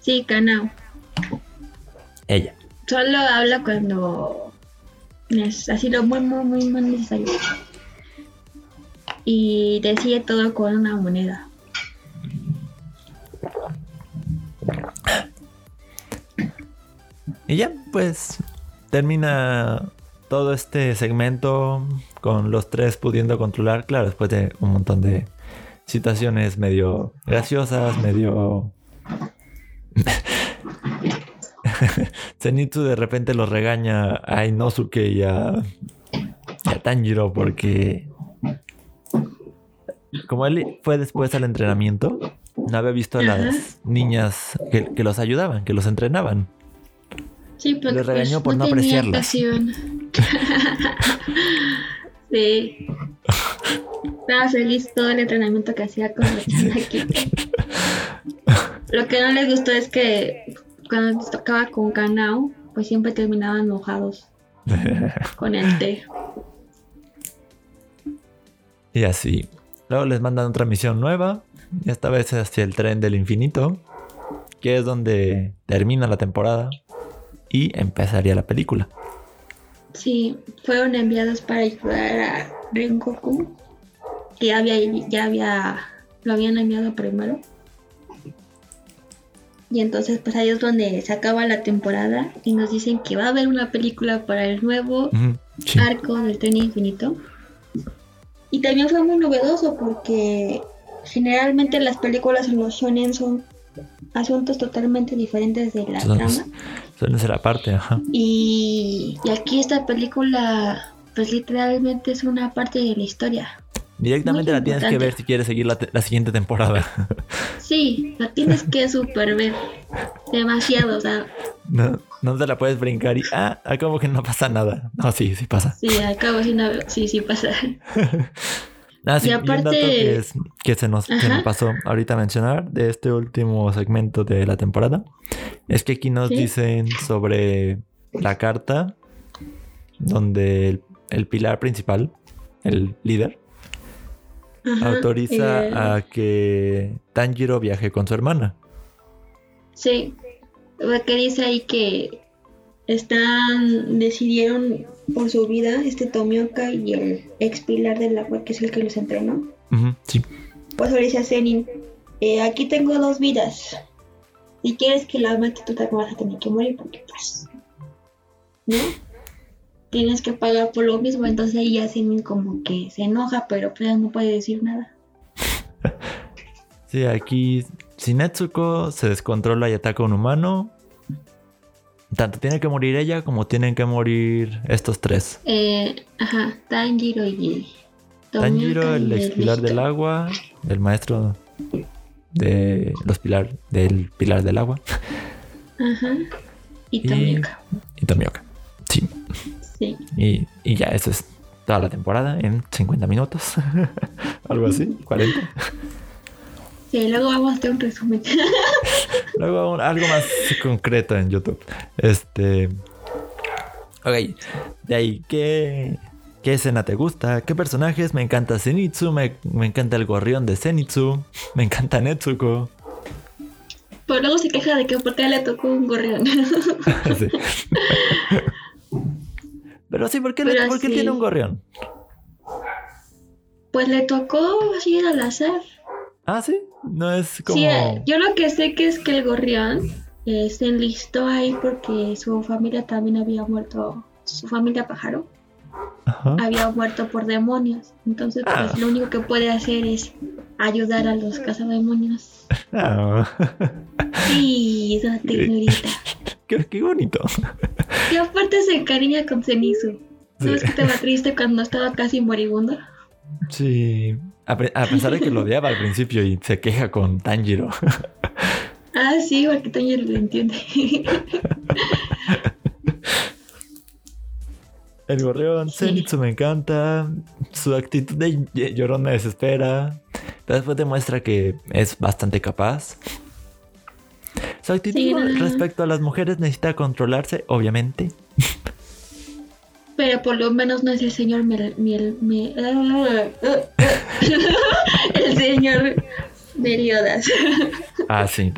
Sí, Kanao. Ella. Solo habla cuando es así lo muy, muy, muy, muy necesario. Y decide todo con una moneda. Y ya, pues termina todo este segmento con los tres pudiendo controlar, claro, después de un montón de situaciones medio graciosas, medio... Zenitsu de repente los regaña a Inosuke y a, y a Tanjiro porque como él fue después al entrenamiento, no había visto a las niñas que, que los ayudaban, que los entrenaban. Sí, porque Le regañó por no tenía apreciarlas. sí. Estaba feliz todo el entrenamiento que hacía con los chamaquitos. Lo que no les gustó es que cuando tocaba con Kanao, pues siempre terminaban enojados con el té. Y así. Luego les mandan otra misión nueva. Esta vez hacia el tren del infinito. Que es donde termina la temporada. Y empezaría la película. Sí, fueron enviados para ayudar a Rengoku, que ya había, ya había, lo habían enviado primero. Y entonces pues ahí es donde se acaba la temporada y nos dicen que va a haber una película para el nuevo sí. arco del tren infinito. Y también fue muy novedoso porque generalmente las películas en los shonen son asuntos totalmente diferentes de la Son- trama. Suele ser aparte, ajá. Y, y aquí esta película, pues literalmente es una parte de la historia. Directamente la tienes que ver si quieres seguir la, la siguiente temporada. Sí, la tienes que super ver. Demasiado, o sea, no, no te la puedes brincar y. Ah, como que no pasa nada. No, sí, sí pasa. sí, acabo sí, no, sí, sí pasa. Ah, sí, Y y un dato aparte- que, es- que se, nos, se nos pasó ahorita mencionar de este último segmento de la temporada es que aquí nos Sí. dicen sobre la carta donde el, el pilar principal, el líder, Ajá, autoriza eh, a que Tanjiro viaje con su hermana. Sí, porque dice ahí que están, decidieron por su vida este Tomioka y el ex pilar del agua, que es el que los entrenó. Ujú, sí. Pues le dice a Zenin, eh, aquí tengo dos vidas. Si quieres que la mate, tú también vas a tener que morir porque pues, ¿no? Tienes que pagar por lo mismo, entonces ya Zenin como que se enoja, pero pues no puede decir nada. Sí, aquí si Netsuko se descontrola y ataca a un humano, tanto tiene que morir ella como tienen que morir estos tres. Eh, ajá, Tanjiro y Tanjiro, el y ex pilar del agua, el maestro de los pilar del pilar del agua Ajá. Y Y- Tomioka. y Tomioka. Sí, y, y ya eso es toda la temporada en 50 minutos. Algo así, 40. Sí, luego vamos a hacer un resumen. Luego un- algo más concreto en YouTube. Este. Ok. De ahí, ¿qué, qué escena te gusta? ¿Qué personajes? Me encanta Zenitsu, me, me encanta el gorrión de Zenitsu, me encanta Netsuko. Pero luego se queja de que por qué le tocó un gorrión. Sí. Pero sí, ¿por qué, le- por qué sí. tiene un gorrión? pues le tocó así al azar. Ah, sí. No es como. Sí, eh, yo lo que sé que es que el gorrión eh, se enlistó ahí porque su familia también había muerto, su familia pájaro Ajá. había muerto por demonios. Entonces, pues Ah. lo único que puede hacer es ayudar a los cazademonios. Ah, Sí, esa ternurita. qué, qué bonito. Y aparte se encariña con Zenitsu. ¿No Sí. es que estaba triste cuando estaba casi moribundo? Sí. A, pe- a pesar de que lo odiaba al principio y se queja con Tanjiro. Ah, sí, porque Tanjiro lo entiende. El gorrión, Sí. Zenitsu me encanta. Su actitud de ll- llorón me desespera. Pero después demuestra que es bastante capaz. Su actitud Sí, no, respecto a las mujeres necesita controlarse, obviamente. Pero por lo menos no es el señor Miel... miel, miel- el señor Meliodas. Ah, sí,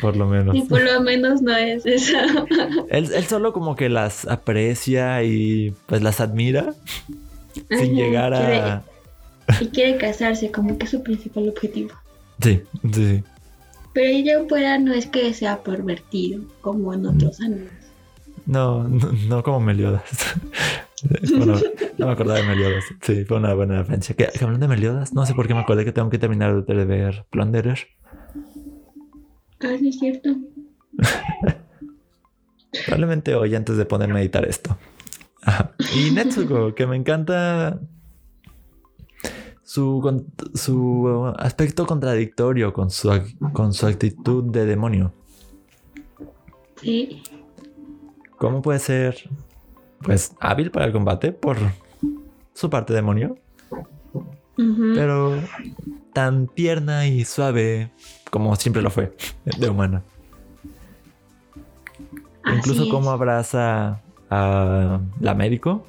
por lo menos. Y por lo menos no es eso. Él, él solo como que las aprecia y pues las admira sin llegar a... quiere- Y quiere casarse, como que es su principal objetivo. Sí, sí, sí. Pero ella fuera no es que sea pervertido, como en otros animes. No, no, no como Meliodas. Bueno, no me acordaba de Meliodas. Sí, fue una buena referencia. Que, que hablando de Meliodas, no sé por qué me acordé que tengo que terminar de ver Plunderer. Ah, sí, es cierto. Probablemente hoy antes de ponerme a editar esto. Y Netsuko, que me encanta su, su aspecto contradictorio con su, con su actitud de demonio. Sí. ¿Cómo puede ser, pues, hábil para el combate por su parte demonio? Pero tan tierna y suave como siempre lo fue de humana. Incluso como abraza a la médico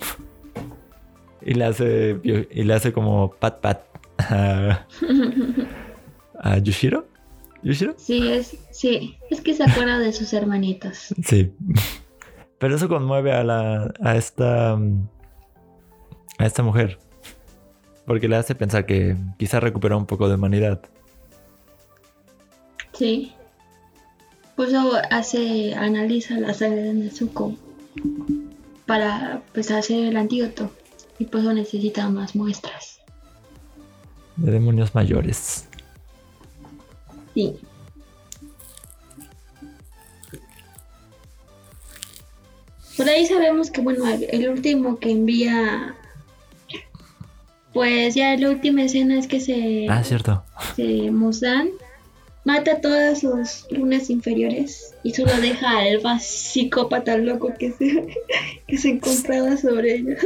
y le hace y le hace como pat pat a, a Yushiro. ¿Yushiro? Sí, es, sí, es que se acuerda de sus hermanitos. Sí. Pero eso conmueve a la a esta mm, a esta mujer. Porque le hace pensar que quizá recuperó un poco de humanidad. Sí. Por eso hace, analiza la sangre de Nezuko para pues hacer el antídoto. Y por eso necesita más muestras. De demonios mayores. Sí. Por ahí sabemos que, bueno, el, el último que envía. Pues ya la última escena es que se. Ah, cierto. se Muzan mata a todas sus lunas inferiores y solo deja al psicópata loco que se, que se encontraba sobre ella.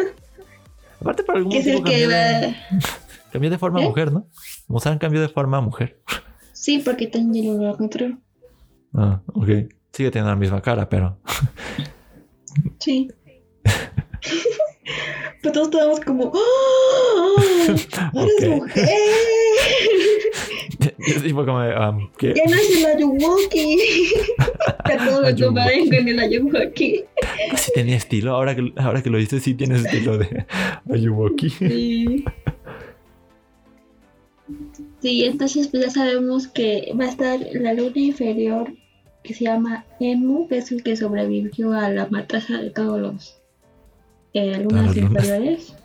Aparte, por algún es que cambió, de, va. cambió de forma ¿Eh? mujer, ¿no? Musan cambió de forma mujer. Sí, porque Tanjiro lo controló. Ah, ok. Sigue teniendo la misma cara, pero. Sí. Pero todos estábamos como, ¡Oh! ¡Eres Ok. mujer! Yo fue como de, um, ¿qué? ¡Ya no es el Ayuwoki! todos lo Ayuwoki. tomaron con el Ayuwoki. Sí tenía estilo. Ahora que, ahora que lo dices, sí tienes estilo de Ayuwoki. Sí. Sí, entonces pues ya sabemos que va a estar la luna inferior que se llama Emu, que es el que sobrevivió a la matanza de todos los eh, lunas. inferiores.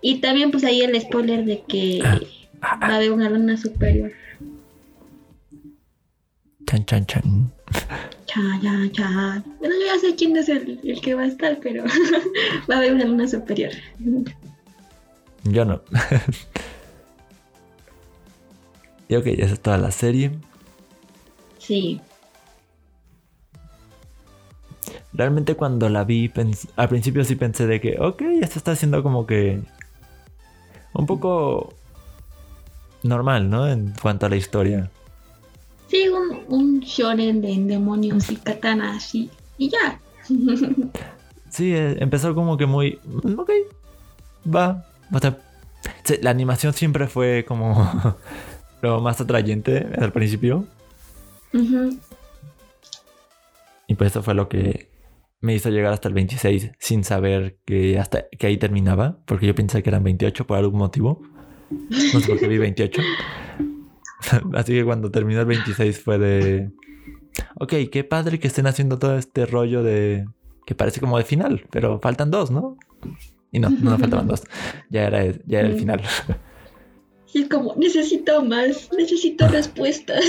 Y también pues ahí el spoiler de que Ah, va a haber una luna superior. Chan, chan, chan. Cha, cha, cha. Bueno, yo ya sé quién es el, el que va a estar, pero va a haber una luna superior. Yo no. y ok, esa es toda la serie. Sí. Realmente cuando la vi, al principio sí pensé de que, ok, esto está haciendo como que un poco normal, ¿no? En cuanto a la historia. Sí, un, un shonen de demonios y katanas y, y ya. Sí, eh, empezó como que muy, ok, va. O sea, sí, la animación siempre fue como lo más atrayente al principio. Ujú. Y pues eso fue lo que me hizo llegar hasta el 26 sin saber que hasta que ahí terminaba, porque yo pensé que eran 28 por algún motivo. No sé por qué vi 28. Así que cuando terminó el 26 fue de... Ok, qué padre que estén haciendo todo este rollo de... que parece como de final, pero faltan dos, ¿no? Y no, no faltaban dos. Ya era, ya era el final. Y es como, necesito más, necesito respuestas.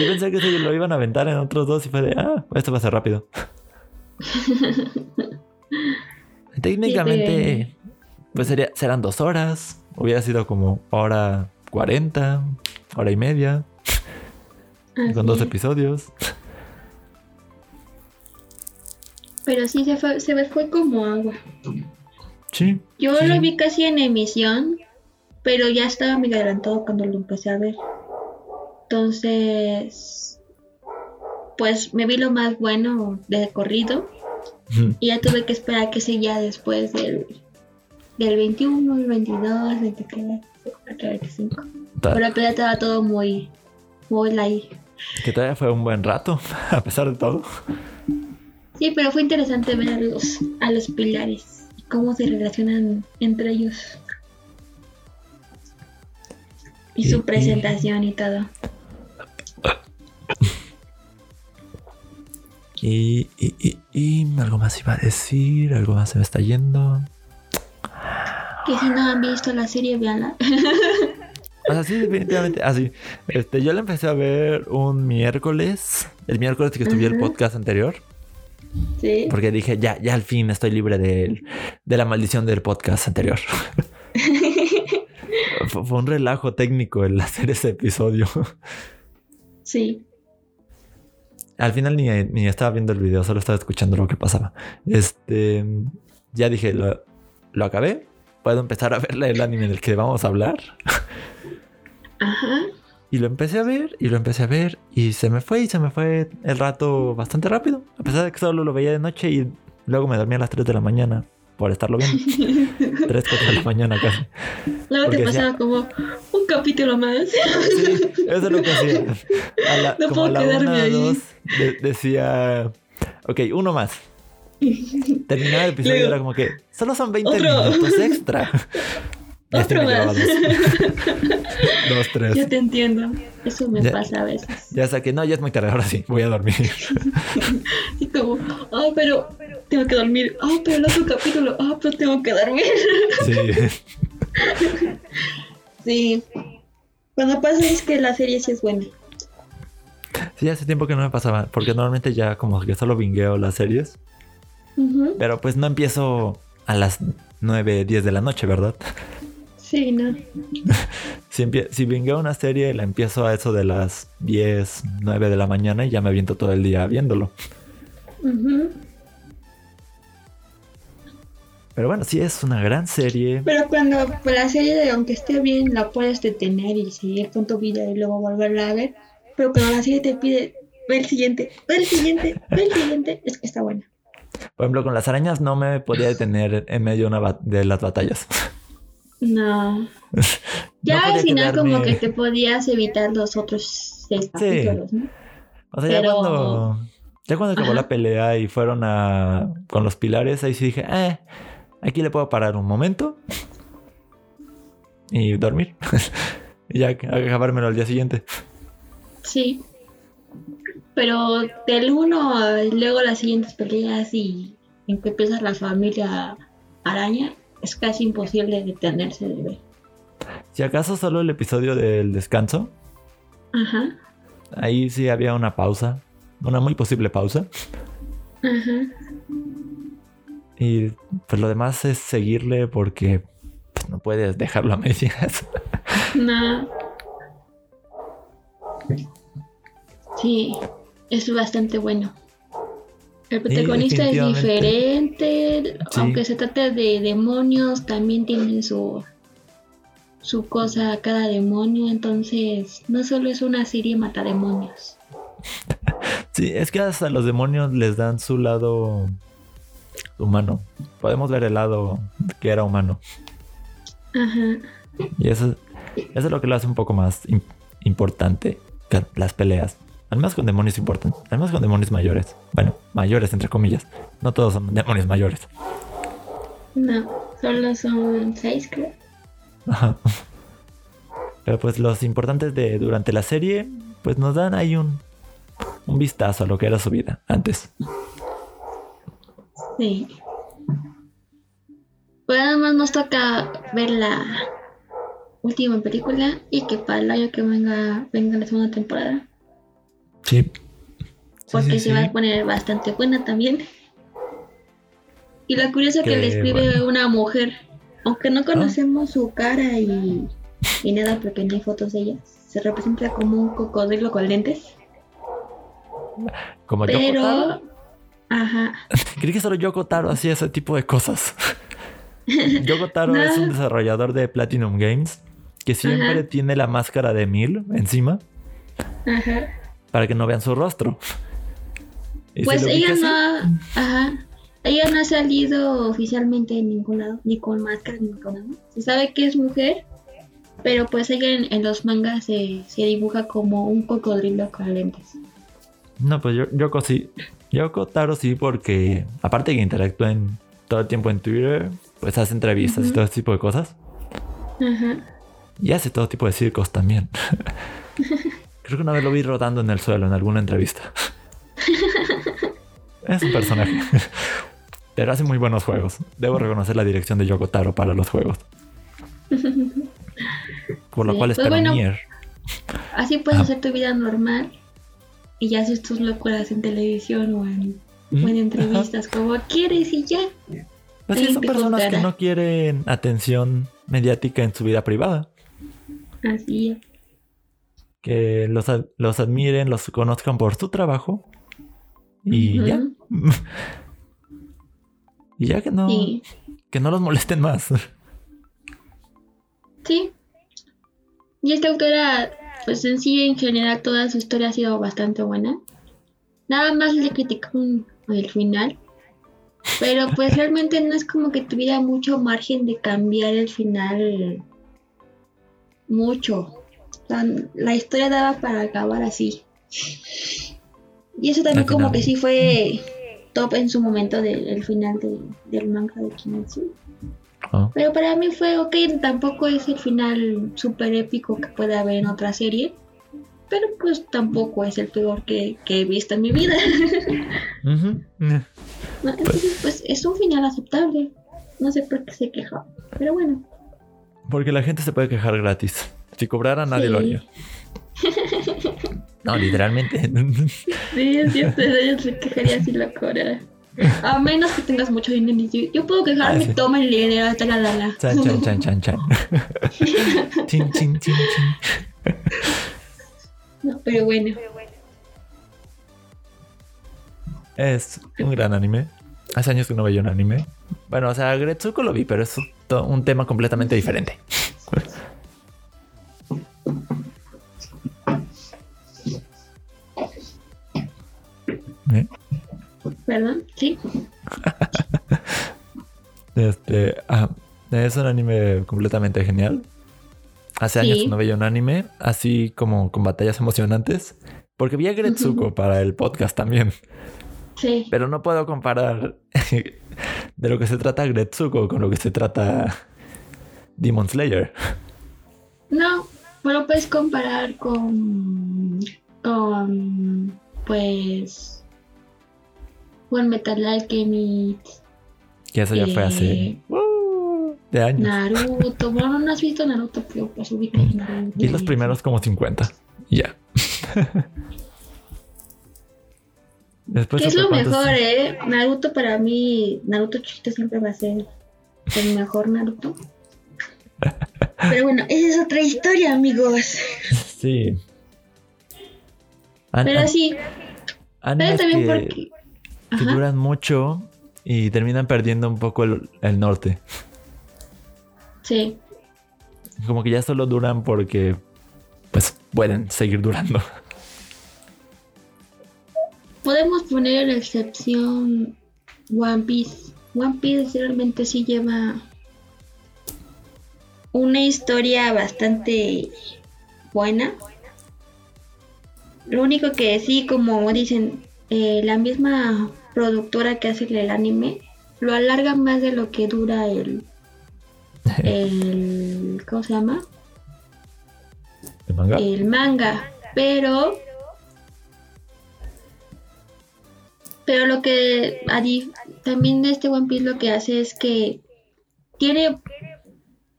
Yo pensé que se lo iban a aventar en otros dos y fue de... Ah, esto va a ser rápido. Técnicamente, pues sería, serán dos horas. Hubiera sido como hora 40, hora y media, con dos Así. episodios. Pero sí, se fue, se fue como agua. Sí. Yo Sí. lo vi casi en emisión, pero ya estaba muy adelantado cuando lo empecé a ver. Entonces, pues me vi lo más bueno de corrido y ya tuve que esperar que siguiera después del, del 21, el 22, 23, 24, 25. Ta- Pero pues ya estaba todo muy, muy light. Que todavía fue un buen rato, a pesar de todo. Sí, pero fue interesante ver a los, a los pilares y cómo se relacionan entre ellos. Y Y- su presentación y todo. Y, y, y, y algo más iba a decir, algo más se me está yendo. Que si no han visto la serie, véanla. O sea, sí, definitivamente. Así. este, yo la empecé a ver un miércoles. El miércoles que estuve el Ujú. podcast anterior. sí. Porque dije, ya, ya al fin estoy libre de, de la maldición del podcast anterior. fue un relajo técnico el hacer ese episodio. Sí. Al final ni, ni estaba viendo el video, solo estaba escuchando lo que pasaba. Este, ya dije, lo, lo acabé. Puedo empezar a ver el anime del que vamos a hablar. Ajá. Y lo empecé a ver, y lo empecé a ver, y se me fue, y se me fue el rato bastante rápido. A pesar de que solo lo veía de noche y luego me dormía a las 3 de la mañana por estarlo viendo. 3, 4 de la mañana casi. Te decía- pasaba como un capítulo más. Sí, eso es lo que hacía. A la, No como a puedo la quedarme una ahí. dos de- decía, ok, uno más. Terminaba el episodio y era como que solo son 20 otro. minutos extra. Otro llevaba más. dos. Dos, tres. Yo te entiendo. Eso me Ya. pasa a veces. Ya saqué, no, ya es muy tarde, ahora sí, voy a dormir. Y como, ah, pero tengo que dormir. Ah, pero el otro capítulo. Ah, pero tengo que dormir. Sí. Sí. Cuando pasa es que la serie sí es buena. Sí, hace tiempo que no me pasaba, porque normalmente ya como que solo vingueo las series, pero pues no empiezo a las 9, 10 de la noche, ¿verdad? Sí, no. Si, si vingueo una serie, la empiezo a eso de las 10, 9 de la mañana y ya me aviento todo el día viéndolo. Pero bueno, sí es una gran serie. Pero cuando pues, la serie, aunque esté bien, la puedes detener y seguir con tu vida y luego volverla a ver. Pero cuando la serie te pide, ve el siguiente, ve el siguiente, ve el siguiente, es que está buena. Por ejemplo, con las arañas no me podía detener en medio de, una de las batallas. No. Ya al final como que te podías evitar los otros seis capítulos, ¿no? O sea, ya cuando... Ya cuando acabó la pelea y fueron a... con los pilares, ahí sí dije, eh, aquí le puedo parar un momento y dormir. y ya acabármelo al día siguiente. Sí. Pero del uno, luego las siguientes peleas y en que empieza la familia araña, es casi imposible detenerse de ver. Si acaso solo el episodio del descanso. Ajá. Ahí sí había una pausa. Una muy posible pausa. Ajá. Y pues lo demás es seguirle porque pues, no puedes dejarlo a medias. No. Sí, es bastante bueno. El protagonista es diferente, aunque se trate de demonios, también tiene su su cosa cada demonio, entonces no solo es una serie mata demonios. Sí, es que hasta los demonios les dan su lado humano. Podemos ver el lado que era humano. Ajá. Y eso, eso es lo que lo hace un poco más importante las peleas. Además con demonios importantes. Además con demonios mayores. Bueno, mayores entre comillas. No todos son demonios mayores. No, solo son seis creo. Ajá. Pero pues los importantes de durante la serie, pues nos dan ahí un, un vistazo a lo que era su vida antes. Sí. Pues además nos toca ver la última película y que para el año que venga, venga la segunda temporada. Sí. Porque se va a poner bastante buena también. Y la curiosa que, le escribe una mujer, aunque no conocemos su cara y, y, nada porque no hay fotos de ella, se representa como un cocodrilo con lentes. Como Pero, ajá. Creí que solo Yoko Taro hacía ese tipo de cosas. Yoko Taro es un desarrollador de Platinum Games que siempre tiene la máscara de Mil encima. Ajá para que no vean su rostro. Pues ella no, ajá, ella no ha salido oficialmente en ningún lado, ni con máscara ni con nada. Se sabe que es mujer, pero pues ella en, los mangas se, dibuja como un cocodrilo con lentes. No, pues yo, Yoko sí. Yoko Taro sí, porque aparte que interactúa en, todo el tiempo en Twitter, pues hace entrevistas y todo ese tipo de cosas. Ajá. Y hace todo tipo de circos también. Creo que una vez lo vi rodando en el suelo en alguna entrevista. es un personaje. Pero hace muy buenos juegos. Debo reconocer la dirección de Yoko Taro para los juegos. Por lo cual es pues Así puedes hacer tu vida normal y ya haces tus locuras en televisión o en, mm, entrevistas como quieres y ya. Pues son personas que no quieren atención mediática en su vida privada. Así es que los, los admiren, los conozcan por su trabajo y ya. y ya que no, que no los molesten más. Sí. Y esta autora, pues en sí, en general, toda su historia ha sido bastante buena. Nada más le criticó el final. Pero pues realmente no es como que tuviera mucho margen de cambiar el final mucho la historia daba para acabar así. Y eso también como que sí fue top en su momento del final del manga de Kimetsu. Ah. Pero para mí fue ok, tampoco es el final súper épico que puede haber en otra serie. Pero pues tampoco es el peor que, he visto en mi vida. entonces pues es un final aceptable. No sé por qué se quejó. Pero bueno. Porque la gente se puede quejar gratis. Si cobrara, nadie lo haría. No, literalmente. Sí, es cierto, yo se quejaría si lo cobrara. A menos que tengas mucho dinero. Yo puedo quejarme, ah, toma el dinero, la. Chan, chan, chan, chan, chan. chin, chin, chin, chin. No, pero bueno. Es un gran anime. Hace años que no veía un anime. Bueno, o sea, Gretsuko lo vi, pero es un tema completamente diferente. ¿Perdón? ¿Sí? Este, ah, es un anime completamente genial. Hace años Sí. no veía un anime así como con batallas emocionantes. Porque vi a Gretsuko para el podcast también. Sí. Pero no puedo comparar de lo que se trata Gretsuko con lo que se trata Demon Slayer. No, pero puedes comparar con. con. pues. Con Metal Alchemist, Que eso ya fue hace Eh, uh, de años. Naruto. Bueno, no has visto Naruto, pero pues ubicas Naruto. Y los primeros como 50. Y ya. Después ¿Qué es lo mejor, eh? Naruto para mí, Naruto chiquito siempre va a ser el mejor Naruto. Pero bueno, esa es otra historia, amigos. Sí. An- Pero an- sí, pero también que, porque. Que Ajá. duran mucho y terminan perdiendo un poco el, el norte. Sí. Como que ya solo duran porque pues pueden seguir durando. Podemos poner la excepción One Piece. One Piece realmente sí lleva una historia bastante buena. Lo único que sí, como dicen, eh, la misma productora que hace el anime lo alarga más de lo que dura el, el ¿cómo se llama? ¿El manga? el manga, pero pero lo que a di- también de este One Piece lo que hace es que tiene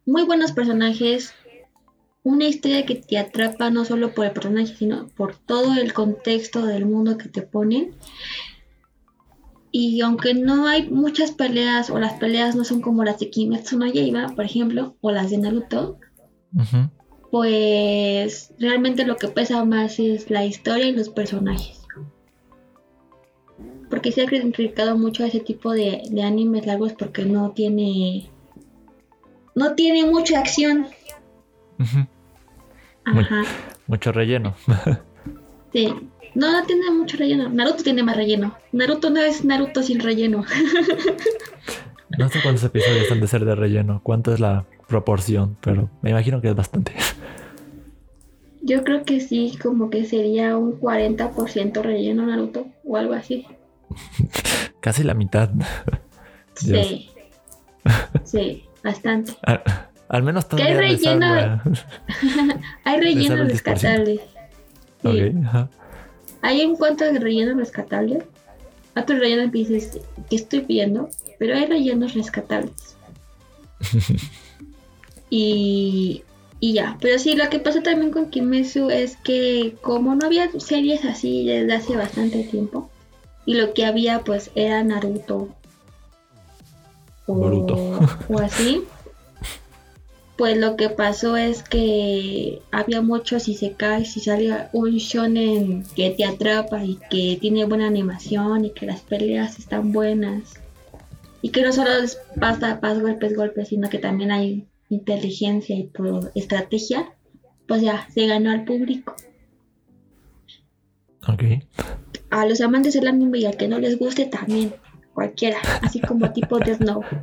muy buenos personajes, una historia que te atrapa no solo por el personaje, sino por todo el contexto del mundo que te ponen. Y aunque no hay muchas peleas o las peleas no son como las de Kimetsu no Yaiba, por ejemplo, o las de Naruto, pues realmente lo que pesa más es la historia y los personajes. Porque se ha criticado mucho a ese tipo de, de animes largos porque no tiene. No tiene mucha acción. Ajá. Mucho relleno. Sí. No, no tiene mucho relleno. Naruto tiene más relleno. Naruto no es Naruto sin relleno. No sé cuántos episodios han de ser de relleno, cuánto es la proporción, pero me imagino que es bastante. Yo creo que sí, como que sería un 40% relleno Naruto o algo así. Casi la mitad. Sí. Sí, bastante. Al, al menos ¿Qué hay todavía le relleno? Hay rellenos sale el 10%. rescatables. Sí. Ok, ajá. Hay un cuanto de rellenos rescatables. Otros rellenos que dices que estoy viendo, pero hay rellenos rescatables. y, y ya. Pero sí, lo que pasa también con Kimetsu es que como no había series así desde hace bastante tiempo, y lo que había pues era Naruto o, Boruto. o así, pues lo que pasó es que había muchos isekais y salía un shonen que te atrapa y que tiene buena animación y que las peleas están buenas y que no solo es pasta, pas, golpes, golpes, sino que también hay inteligencia y estrategia, pues ya se ganó al público. Ok. A los amantes del anime y al que no les guste también, cualquiera, así como tipo. Death Note.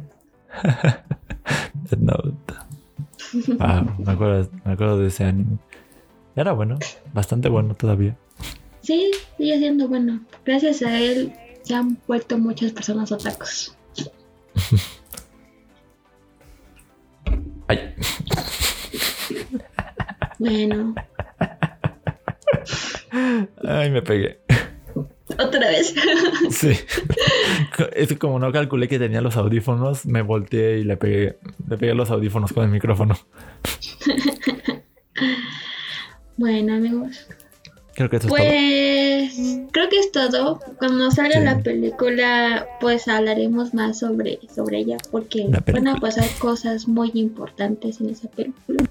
Ah, me acuerdo, me acuerdo de ese anime. Era bueno, bastante bueno todavía. Sí, sigue siendo bueno. Gracias a él se han vuelto muchas personas otakus. Ay, Bueno, ay, me pegué. Otra vez. Sí. Es como no calculé que tenía los audífonos, me volteé y le pegué, le pegué los audífonos con el micrófono. bueno, amigos. Creo que eso es todo. Pues creo que es todo. Cuando salga Sí. la película, pues hablaremos más sobre, sobre ella, porque van a pasar cosas muy importantes en esa película.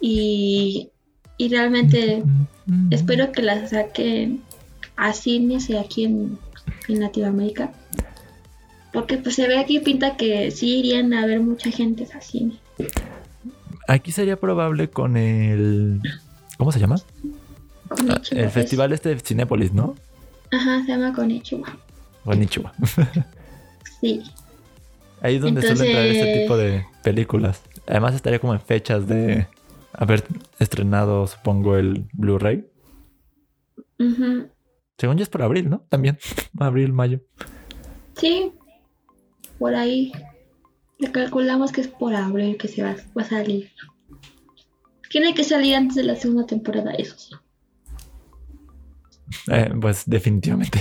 Y, y realmente espero que la saquen a cines y aquí en, en Latinoamérica. Porque pues se ve aquí pinta que sí irían a ver mucha gente a cine. Aquí sería probable con el. ¿Cómo se llama? Konichiwa, El es- festival este de Cinépolis, ¿no? Ajá, se llama Konichiwa. Konnichiwa. Sí. Ahí es donde suele entrar este tipo de películas. Además estaría como en fechas de haber estrenado, supongo, el Blu-ray. Según yo es por abril, ¿no? También. abril, mayo. Sí. Por ahí. Le calculamos que es por abril que se va, a salir. Tiene que salir antes de la segunda temporada, eso sí. Eh, pues definitivamente.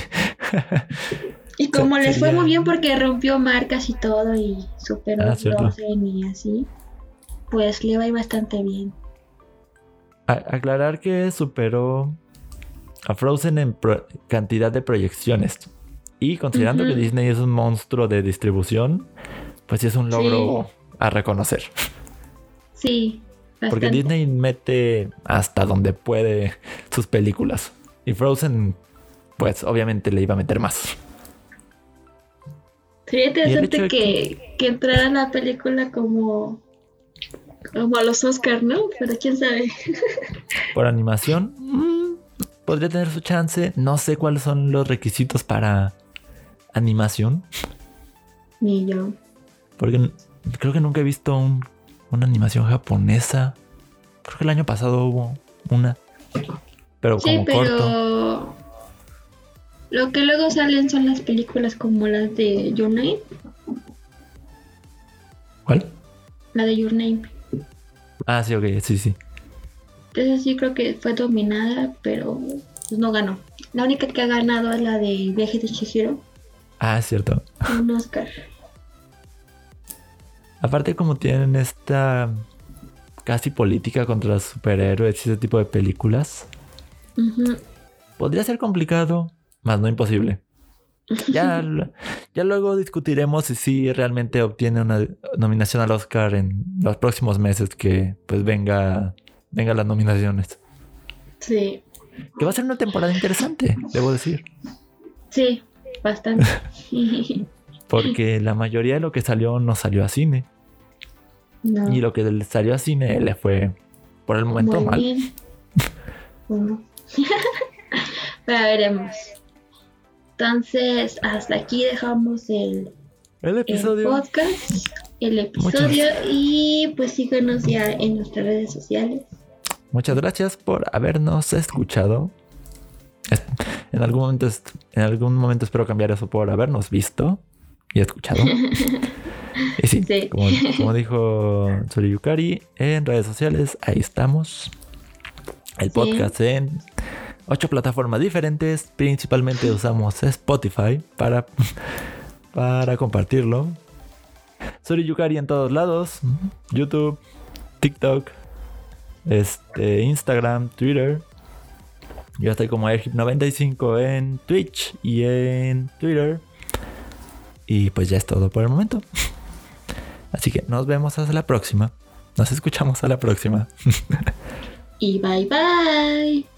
y como les fue muy bien porque rompió marcas y todo y superó ah, y así, pues le va a ir bastante bien. Aclarar que superó a Frozen en cantidad de proyecciones. Y considerando que Disney es un monstruo de distribución, pues sí es un logro a reconocer. Sí. Porque Disney mete hasta donde puede sus películas. Y Frozen, pues obviamente le iba a meter más. Sería interesante que, que, entrara la película como, como a los Oscars, ¿no? Pero quién sabe. Por animación, mm, podría tener su chance. No sé cuáles son los requisitos para animación. Ni yo. Porque creo que nunca he visto una animación japonesa. Creo que el año pasado hubo una. Pero como corto. Lo que luego salen son las películas como las de Your Name. ¿Cuál? La de Your Name. Ah, sí, ok, sí, sí. Entonces sí creo que fue dominada, pero pues, no ganó. La única que ha ganado es la de Viaje de Chihiro. Ah, es cierto. Un Oscar. Aparte como tienen esta casi política contra los superhéroes y ese tipo de películas, podría ser complicado, más no imposible. Ya, ya luego discutiremos si sí realmente obtiene una nominación al Oscar en los próximos meses que pues venga venga las nominaciones. Sí. Que va a ser una temporada interesante, debo decir. Sí, bastante. Porque la mayoría de lo que salió no salió a cine. Y lo que salió a cine le fue por el momento mal. Pero veremos. Entonces, hasta aquí dejamos el, el episodio. podcast, el episodio y pues síganos ya en nuestras redes sociales. Muchas gracias por habernos escuchado. En algún momento, en algún momento espero cambiar eso por habernos visto y escuchado. y sí, Como, dijo Yukari en redes sociales, ahí estamos. El podcast en ocho plataformas diferentes. Principalmente usamos Spotify para, para compartirlo. Yukari en todos lados. YouTube, TikTok, este, Instagram, Twitter. Yo estoy como Airhip95 en Twitch y en Twitter. Y pues ya es todo por el momento. Así que nos vemos hasta la próxima. Nos escuchamos a la próxima. y bye bye.